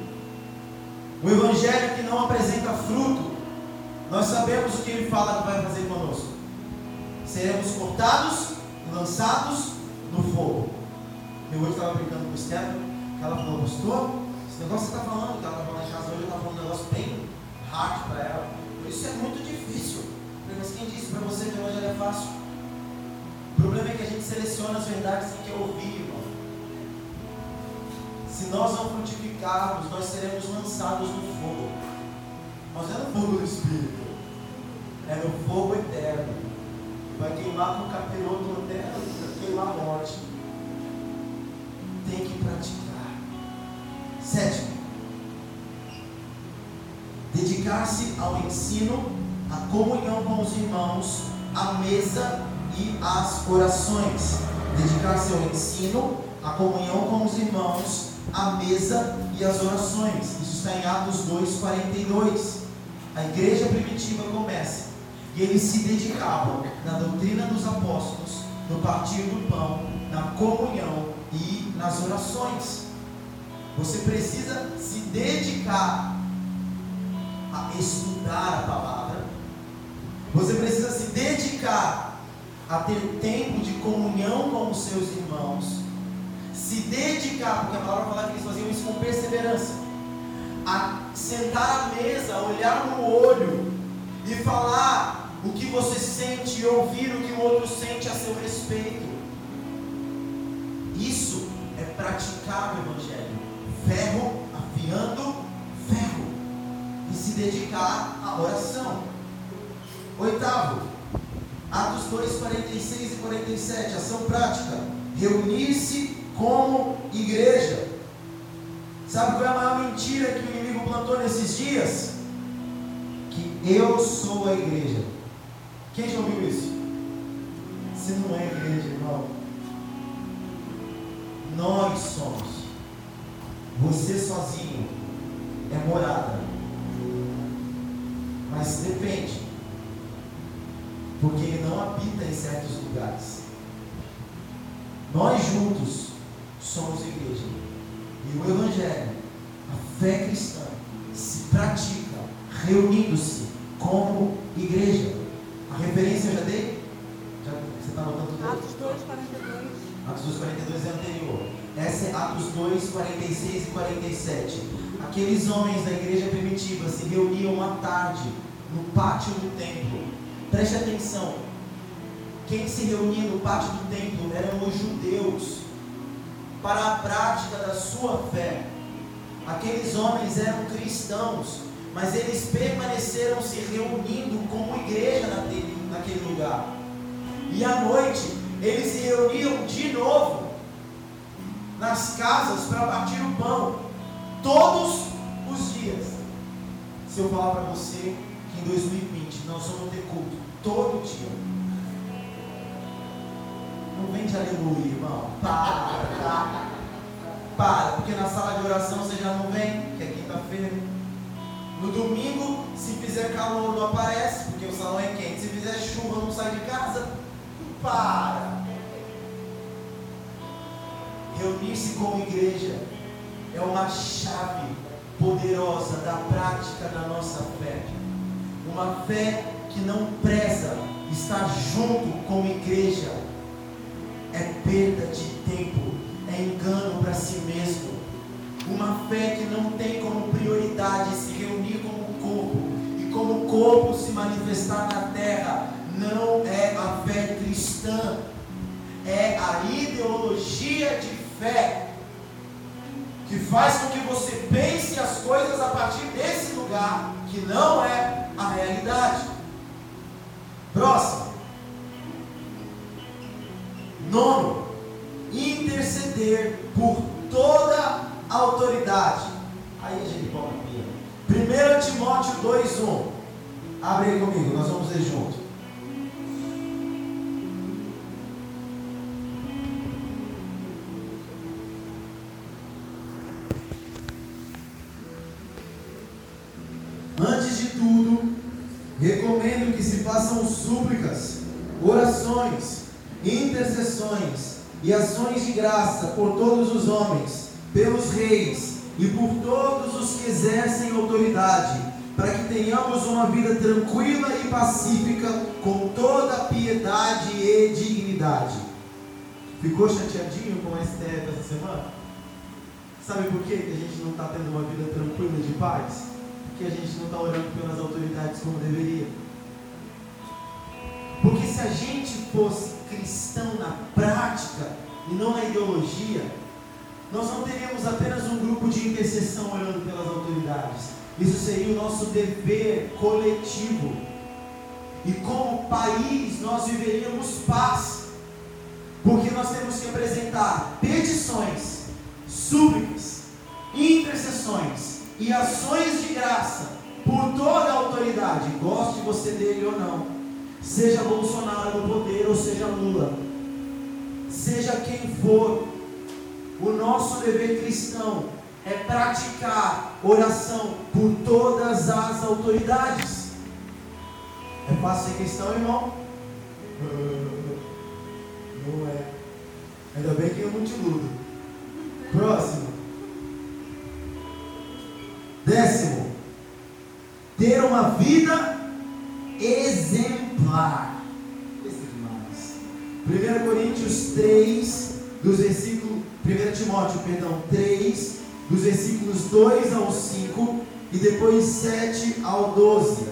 O Evangelho que não apresenta fruto, nós sabemos o que ele fala que vai fazer conosco. Seremos cortados e lançados no fogo. Eu hoje estava brincando com o Stefano, ela falou, pastor, esse negócio que você está falando, que ela estava em casa hoje, eu estava falando um negócio bem hard para ela. Isso é muito difícil. Mas quem disse para você que hoje é fácil? O problema é que a gente seleciona as verdades que quer ouvir. Se nós não frutificarmos, nós seremos lançados no fogo. Mas não é no fogo do Espírito, é no fogo eterno. Vai queimar com o capiroto até queimar a morte. Tem que praticar. Sétimo, dedicar-se ao ensino, à comunhão com os irmãos, à mesa e às orações. Dedicar-se ao ensino, à comunhão com os irmãos, à mesa e às orações. Isso está em Atos 2,42. A igreja primitiva começa. E eles se dedicavam na doutrina dos apóstolos, no partir do pão, na comunhão e nas orações. Você precisa se dedicar a estudar a palavra. Você precisa se dedicar a ter tempo de comunhão com os seus irmãos. Se dedicar, porque a palavra fala que eles faziam isso com perseverança. A sentar à mesa, olhar no olho e falar o que você sente e ouvir o que o outro sente a seu respeito. Isso é praticar o Evangelho ferro afiando ferro. Esse se dedicar à oração. Oitavo, Atos 2, 46 e 47, ação prática. Reunir-se como igreja. Sabe qual é a maior mentira que o inimigo plantou nesses dias? Que eu sou a igreja. Quem já ouviu isso? Você não é igreja, irmão. Nós somos. Você sozinho é morada. Mas depende. Porque ele não habita em certos lugares. Nós juntos somos igreja. E o Evangelho, a fé cristã, se pratica reunindo-se como igreja. A referência eu já dei? Já, você está anotando tudo? Atos 2, 42. Atos 2, 42 é anterior. Essa é Atos 2, 46 e 47. Aqueles homens da igreja primitiva se reuniam à tarde no pátio do templo. Preste atenção. Quem se reunia no pátio do templo eram os judeus para a prática da sua fé. Aqueles homens eram cristãos, mas eles permaneceram se reunindo como igreja naquele, naquele lugar. E à noite eles se reuniam de novo nas casas para partir o pão, todos os dias. Se eu falar para você que em 2020 nós vamos ter culto todo dia, não vem de aleluia, irmão. Para, tá? Para, porque na sala de oração você já não vem, que é quinta-feira. No domingo, se fizer calor, não aparece, porque o salão é quente. Se fizer chuva, não sai de casa. Para. Reunir-se como igreja é uma chave poderosa da prática da nossa fé. Uma fé que não preza estar junto como igreja é perda de tempo, é engano para si mesmo. Uma fé que não tem como prioridade se reunir como corpo e como corpo se manifestar na terra, não é a fé cristã, é a ideologia de fé que faz com que você pense as coisas a partir desse lugar que não é a realidade. Próximo. Nono, interceder por toda a autoridade. Aí, gente, põe 1 Timóteo 2,1. Abre aí comigo, nós vamos ler junto. Antes de tudo, recomendo que se façam súplicas, orações, intercessões e ações de graça por todos os homens, pelos reis e por todos os que exercem autoridade, para que tenhamos uma vida tranquila e pacífica, com toda piedade e dignidade. Ficou chateadinho com a STF essa semana? Sabe por quê que a gente não está tendo uma vida tranquila de paz? Porque a gente não está orando pelas autoridades como deveria. Porque se a gente fosse cristão na prática e não na ideologia, nós não teríamos apenas um grupo de intercessão orando pelas autoridades. Isso seria o nosso dever coletivo. E como país nós viveríamos paz. Porque nós temos que apresentar petições, súplicas, intercessões e ações de graça por toda a autoridade, goste você dele ou não. Seja Bolsonaro no poder ou seja Lula. Seja quem for, o nosso dever cristão é praticar oração por todas as autoridades. É fácil ser cristão, irmão? Não é. Ainda bem que eu não te iludo. Próximo. Décimo. Ter uma vida exemplar. Esse é demais. 1 Coríntios 3, dos versículos. 1 Timóteo, perdão, 3, dos versículos 2 ao 5 e depois 7 ao 12.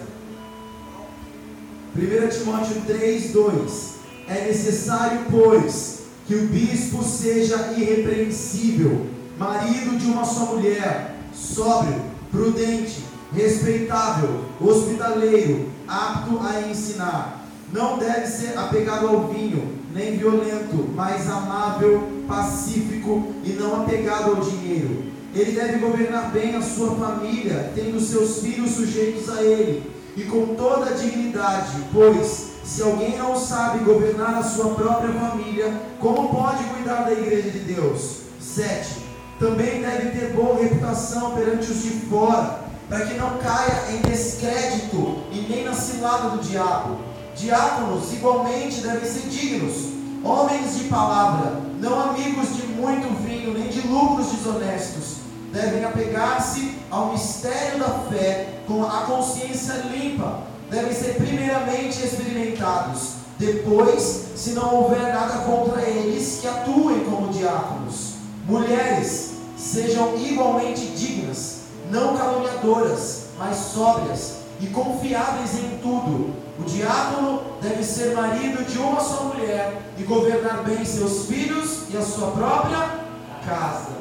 1 Timóteo 3, 2. É necessário, pois, que o bispo seja irrepreensível, marido de uma só mulher, sóbrio, prudente, respeitável, hospitaleiro, apto a ensinar. Não deve ser apegado ao vinho, nem violento, mas amável, pacífico e não apegado ao dinheiro. Ele deve governar bem a sua família, tendo seus filhos sujeitos a ele, e com toda dignidade, pois se alguém não sabe governar a sua própria família, como pode cuidar da igreja de Deus? 7. Também deve ter boa reputação perante os de fora, para que não caia em descrédito e nem na cilada do diabo. Diáconos igualmente devem ser dignos, homens de palavra, não amigos de muito vinho, nem de lucros desonestos. Devem apegar-se ao mistério da fé com a consciência limpa devem ser primeiramente experimentados. Depois, se não houver nada contra eles, que atuem como diáconos. Mulheres, sejam igualmente dignas, não caluniadoras, mas sóbrias e confiáveis em tudo. O diácono deve ser marido de uma só mulher e governar bem seus filhos e a sua própria casa.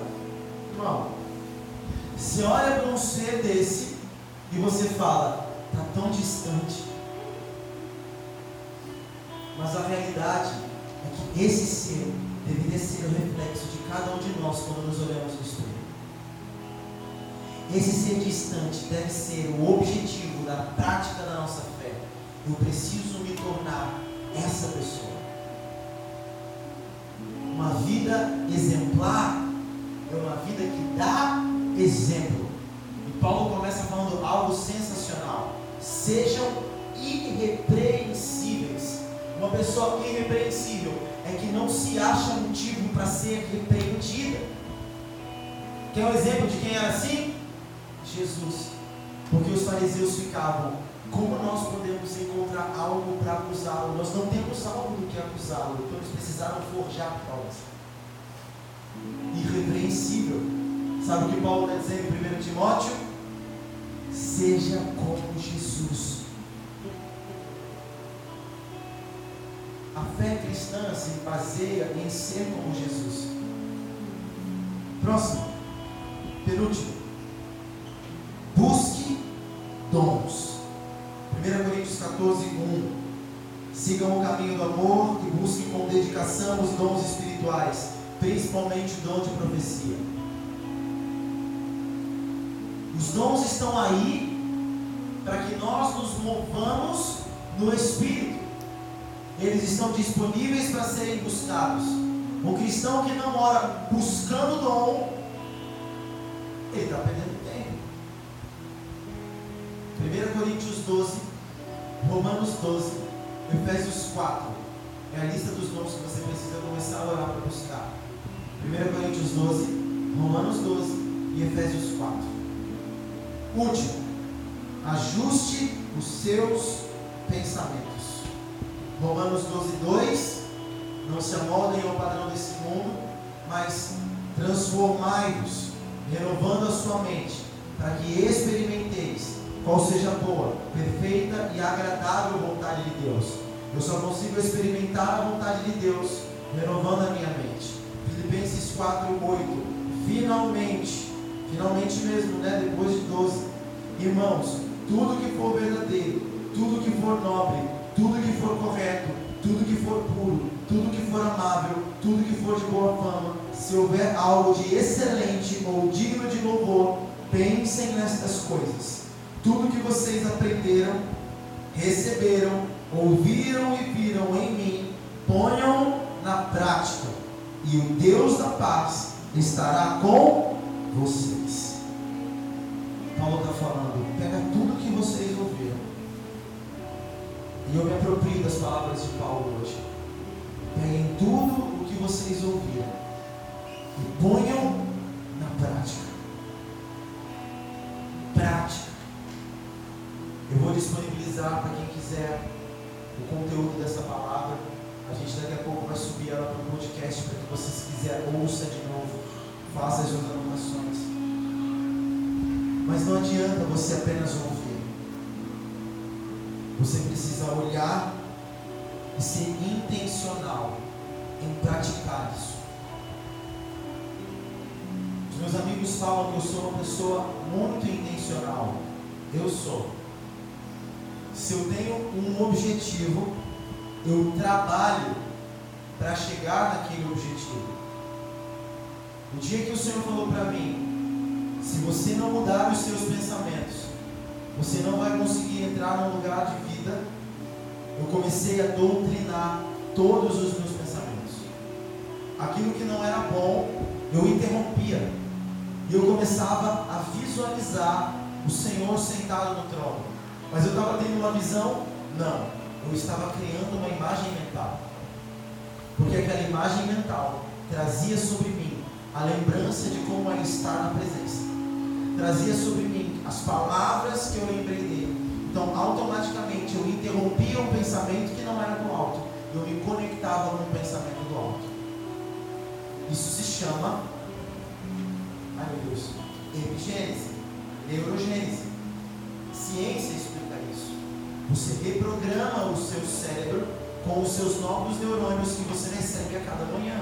Irmão, se olha para um ser desse e você fala, está tão distante. Mas a realidade é que esse ser deveria ser o reflexo de cada um de nós quando nos olhamos no espelho. Esse ser distante deve ser o objetivo da prática da nossa fé. Eu preciso me tornar essa pessoa. Uma vida exemplar é uma vida que dá exemplo. E Paulo começa falando algo sensacional sejam irrepreensíveis. Uma pessoa irrepreensível é que não se acha motivo para ser repreendida. Quer um exemplo de quem era assim? Jesus. Porque os fariseus ficavam, como nós podemos encontrar algo para acusá-lo? Nós não temos algo do que acusá-lo, então eles precisaram forjar provas. Irrepreensível. Sabe o que Paulo está dizendo em 1 Timóteo? Seja como Jesus. A fé cristã se baseia em ser como Jesus. Próximo, penúltimo. Dons. 1 Coríntios 14, 1. Sigam o caminho do amor e busquem com dedicação os dons espirituais, principalmente o dom de profecia. Os dons estão aí para que nós nos movamos no Espírito. Eles estão disponíveis para serem buscados. O cristão que não ora buscando dom, ele está perdendo. 1 Coríntios 12, Romanos 12, Efésios 4. É a lista dos dons que você precisa começar a orar para buscar. 1 Coríntios 12, Romanos 12 e Efésios 4. Último, ajuste os seus pensamentos. Romanos 12, 2. Não se amoldem ao padrão desse mundo, mas transformai-vos, renovando a sua mente, para que experimenteis qual seja a boa, perfeita e agradável vontade de Deus. Eu só consigo experimentar a vontade de Deus renovando a minha mente. Filipenses 4, 8. Finalmente, Finalmente mesmo, né? Depois de 12. Irmãos, tudo que for verdadeiro, tudo que for nobre, tudo que for correto, tudo que for puro, tudo que for amável, tudo que for de boa fama, se houver algo de excelente ou digno de louvor, pensem nestas coisas. Tudo que vocês aprenderam, receberam, ouviram e viram em mim, ponham na prática, e o Deus da paz estará com vocês. Paulo está falando, pega tudo que vocês ouviram. E eu me aproprio das palavras de Paulo hoje. Peguem tudo o que vocês ouviram e ponham na prática. Prática. Vou disponibilizar para quem quiser o conteúdo dessa palavra. A gente daqui a pouco vai subir ela para o podcast para que vocês quiserem ouça de novo faça as anotações. Mas não adianta você apenas ouvir. Você precisa olhar e ser intencional em praticar isso. Os meus amigos falam que eu sou uma pessoa muito intencional. eu sou. Se eu tenho um objetivo, eu trabalho para chegar naquele objetivo. O dia que o Senhor falou para mim, se você não mudar os seus pensamentos, você não vai conseguir entrar num lugar de vida. Eu comecei a doutrinar todos os meus pensamentos. Aquilo que não era bom, eu interrompia. E eu começava a visualizar o Senhor sentado no trono. Mas eu estava tendo uma visão? Não. Eu estava criando uma imagem mental. Porque aquela imagem mental trazia sobre mim a lembrança de como é estar na presença. Trazia sobre mim as palavras que eu lembrei dele. Então, automaticamente, eu interrompia um pensamento que não era do alto. Eu me conectava com um pensamento do alto. Isso se chama, ai meu Deus, epigênese, neurogênese. Ciência explica isso. Você reprograma o seu cérebro com os seus novos neurônios que você recebe a cada manhã.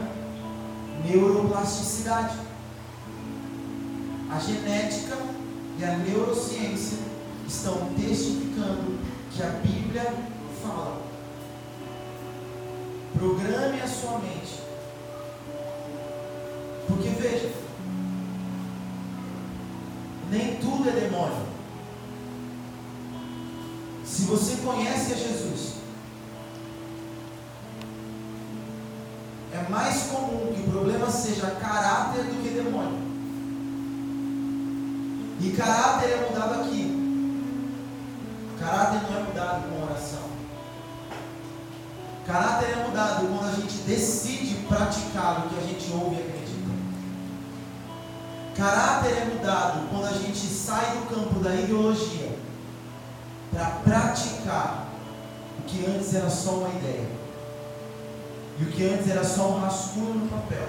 Neuroplasticidade. A genética e a neurociência estão testificando que a Bíblia fala. Programe a sua mente. Porque veja, nem tudo é demônio. Se você conhece a Jesus, é mais comum que o problema seja caráter do que demônio. E caráter é mudado aqui. Caráter não é mudado com oração. Caráter é mudado quando a gente decide praticar o que a gente ouve e acredita. Caráter é mudado quando a gente sai do campo da ideologia para praticar o que antes era só uma ideia. E o que antes era só um rascunho no papel,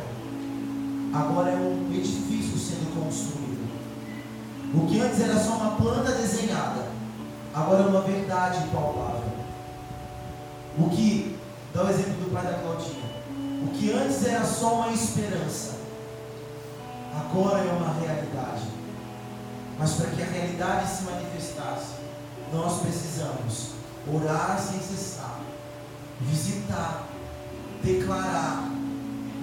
agora é um edifício sendo construído. O que antes era só uma planta desenhada, agora é uma verdade palpável. O que, dá o exemplo do pai da Claudinha, o que antes era só uma esperança, agora é uma realidade. Mas para que a realidade se manifestasse, nós precisamos orar sem cessar, visitar, declarar.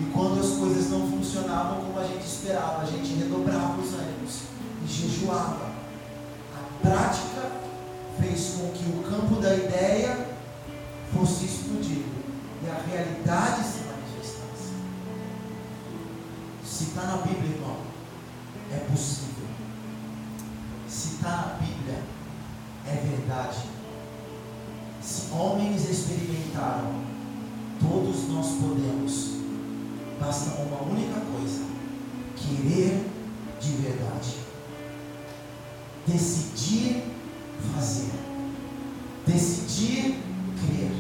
E quando as coisas não funcionavam como a gente esperava, a gente redobrava os ânimos e jejuava. A prática fez com que o campo da ideia fosse explodido e a realidade se manifestasse. Se está na Bíblia, irmão, é possível. Se está na Bíblia, é verdade. Se homens experimentaram, todos nós podemos. Basta uma única coisa: querer de verdade. Decidir fazer. Decidir crer.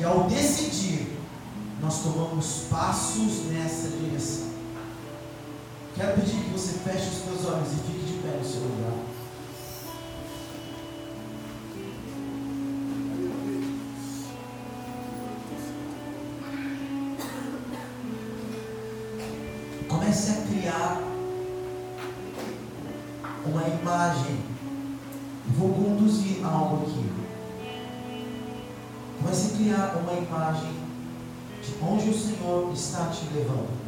E ao decidir, nós tomamos passos nessa direção. Quero pedir que você feche os seus olhos e fique de pé no seu lugar. Criar uma imagem. Vou conduzir algo aqui. Comece a criar uma imagem de onde o Senhor está te levando.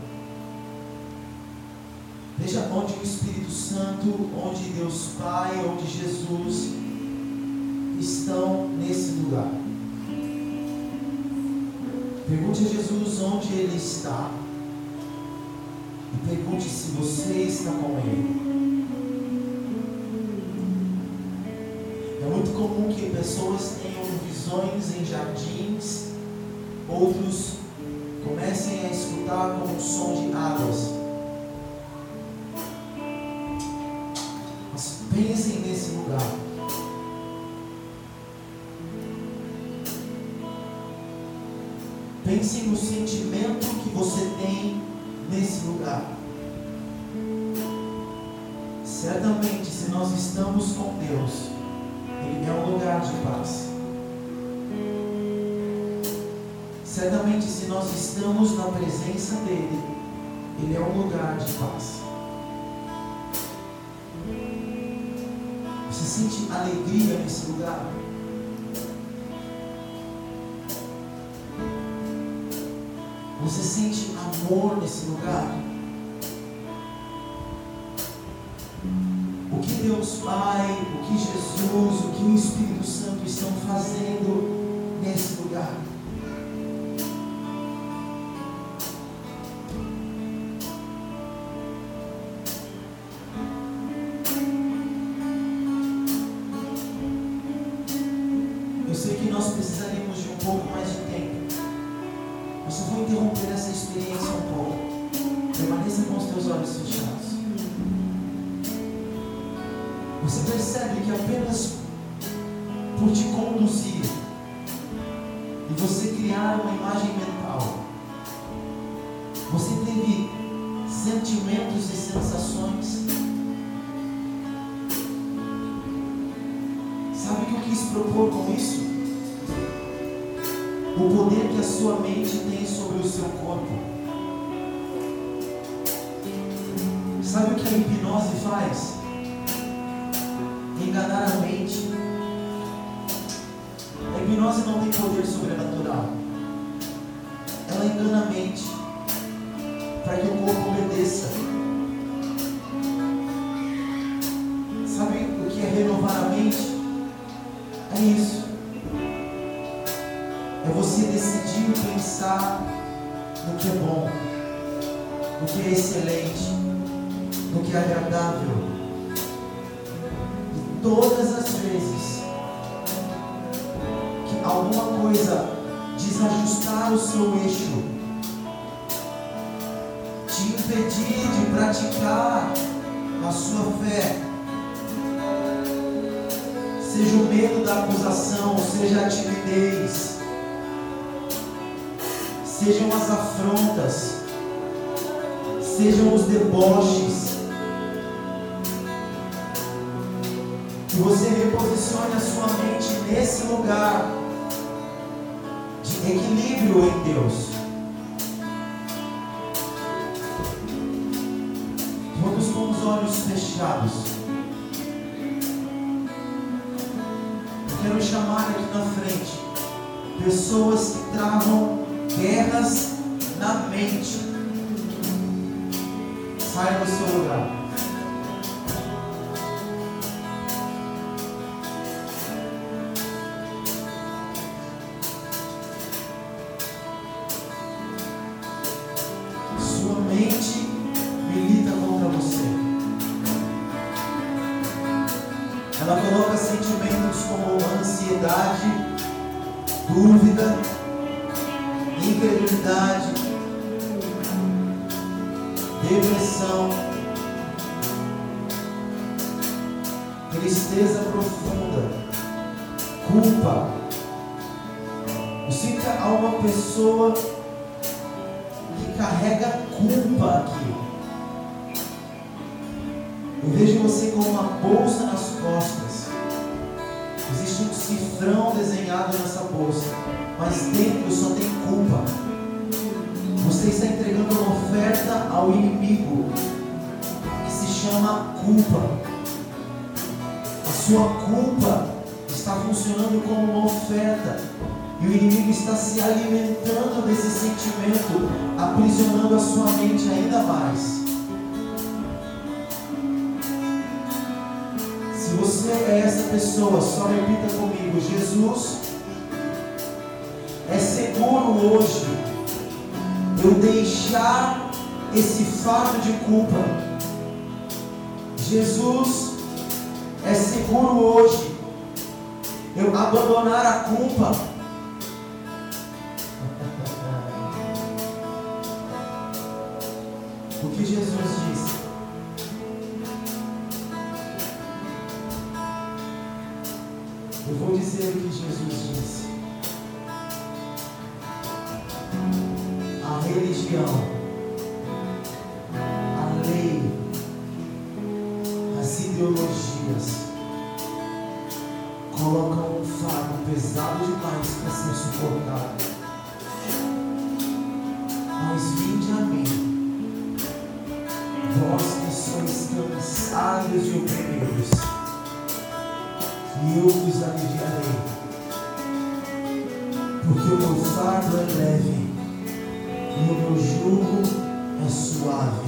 Veja onde o Espírito Santo, onde Deus Pai, onde Jesus estão nesse lugar. Pergunte a Jesus onde Ele está. E pergunte se você está com Ele. É muito comum que pessoas tenham visões em jardins, outros comecem a escutar como um som de águas. Mas pensem nesse lugar. Pensem no sentimento que você tem nesse lugar. Certamente, se nós estamos com Deus, Ele é um lugar de paz. Certamente, se nós estamos na presença dEle, Ele é um lugar de paz. Você sente alegria nesse lugar? Você sente amor nesse lugar? O que Deus Pai, o que Jesus, o que o Espírito Santo estão fazendo nesse lugar? Você percebe que apenas por te conduzir e você criar uma imagem mental, você teve sentimentos e sensações. Sabe o que eu quis propor com isso? O poder que a sua mente tem sobre o seu corpo. Sabe o que a hipnose faz? Poder sobrenatural. Ela engana a mente para que o corpo obedeça. Sabe o que é renovar a mente? É isso. É você decidir pensar no que é bom, no que é excelente, no que é agradável. E todas as vezes coisa desajustar o seu eixo, te impedir de praticar a sua fé, seja o medo da acusação, seja a timidez, sejam as afrontas, sejam os deboches, que você reposicione a sua mente nesse lugar equilíbrio em Deus. Todos com os olhos fechados. Eu quero chamar aqui na frente pessoas que travam guerras na mente. Saia do seu lugar. Dúvida, incredulidade, depressão, tristeza profunda, culpa. Eu sinto que há uma pessoa mas dentro só tem culpa. Você está entregando uma oferta ao inimigo que se chama culpa. A sua culpa está funcionando como uma oferta. E o inimigo está se alimentando desse sentimento, aprisionando a sua mente ainda mais. Se você é essa pessoa, só repita comigo: Jesus, seguro hoje eu deixar esse fardo de culpa. Jesus, é seguro hoje eu abandonar a culpa. *laughs* O que Jesus disse? Eu vou dizer o que Jesus disse. A lei, as ideologias. Colocam um fardo pesado demais para ser suportado. Mas vinde a mim, vós que sois cansados e oprimidos, e eu os aliviarei. Porque o meu fardo é leve e o meu jugo é suave.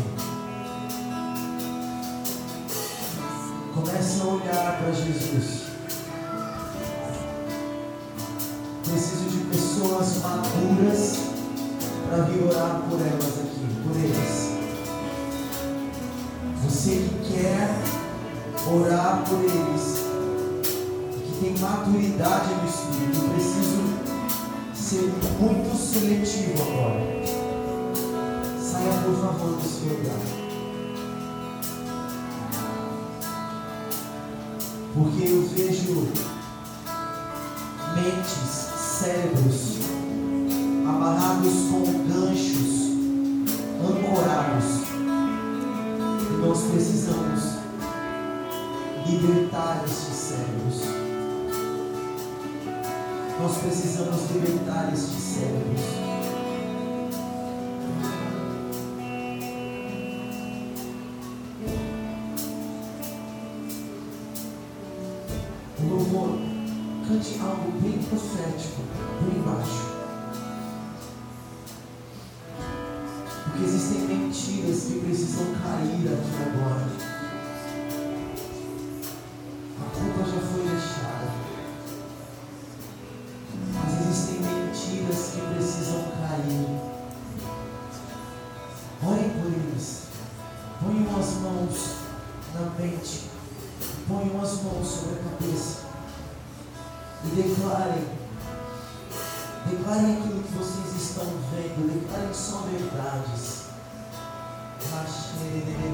Comece a olhar para Jesus. Preciso de pessoas maduras para vir orar por elas aqui, por eles. Você que quer orar por eles, que tem maturidade no Espírito, preciso ser muito seletivo agora. Saia, por favor, do seu lugar. Porque eu vejo mentes, cérebros amarrados com ganchos, ancorados. E nós precisamos libertar estes cérebros. Nós precisamos libertar estes cérebros. Algo bem profético por embaixo. Porque existem mentiras que precisam cair aqui agora. Yeah.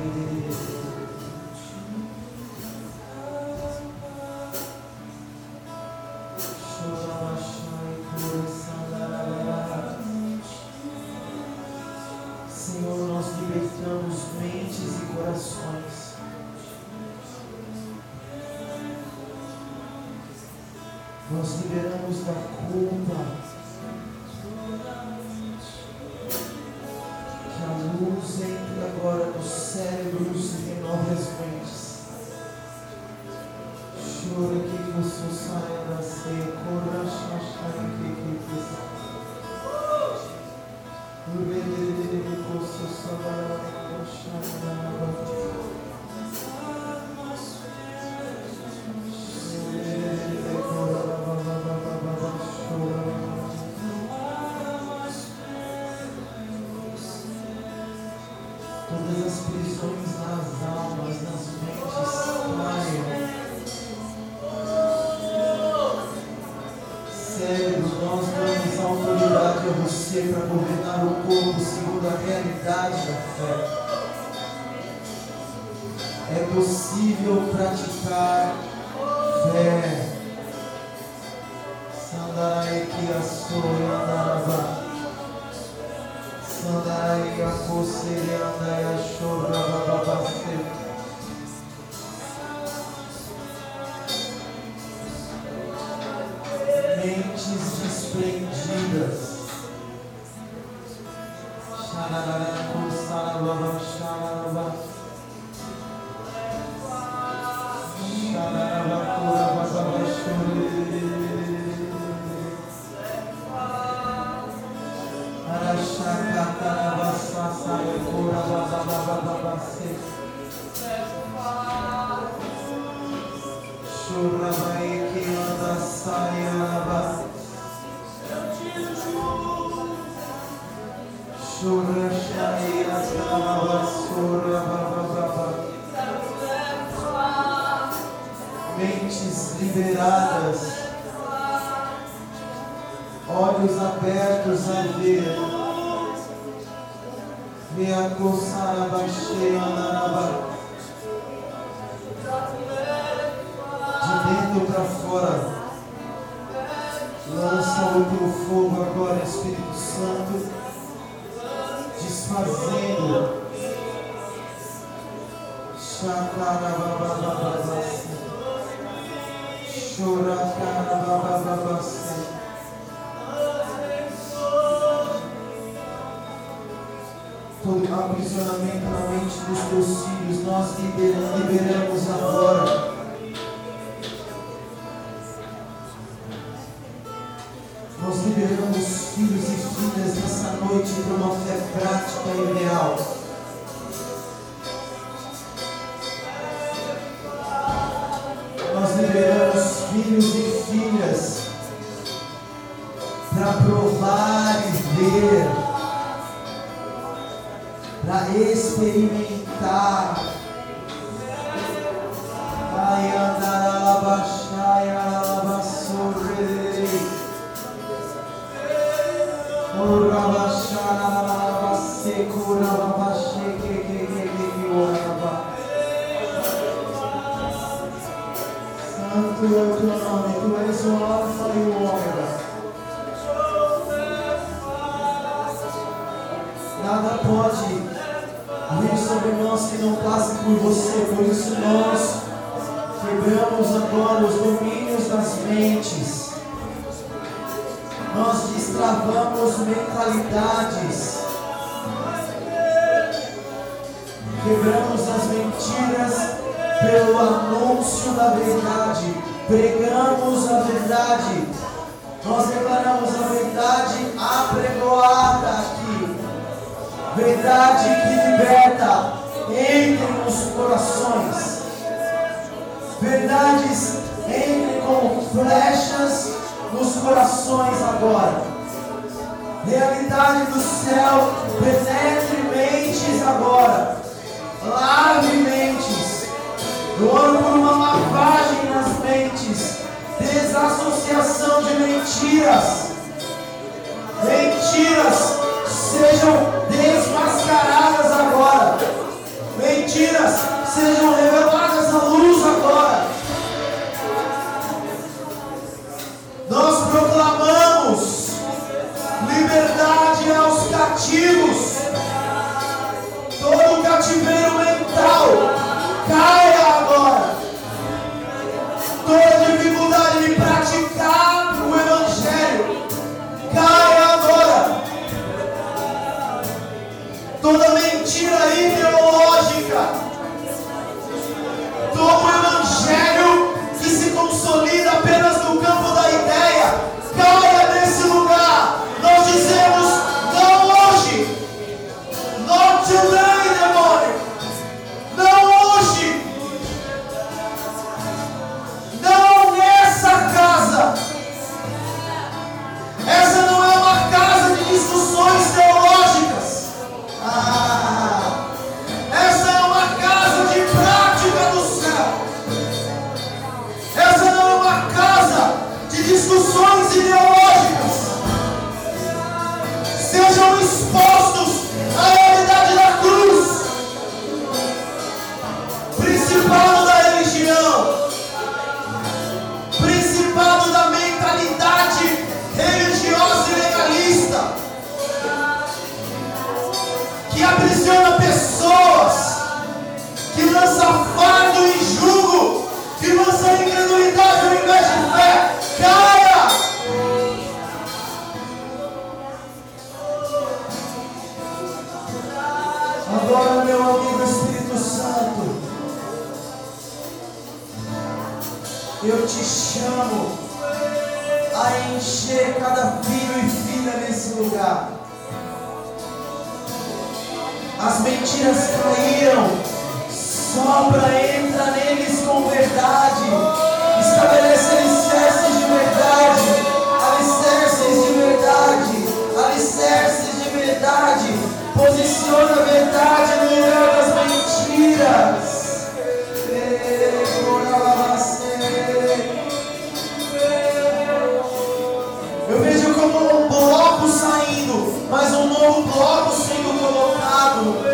De dentro para fora. Lança o teu fogo agora, Espírito Santo, desfazendo. Chacarababababasi. todo aprisionamento na mente dos teus filhos, nós liberamos agora. Nós liberamos filhos e filhas nessa noite para uma fé prática e real. Experimentar. Colocado.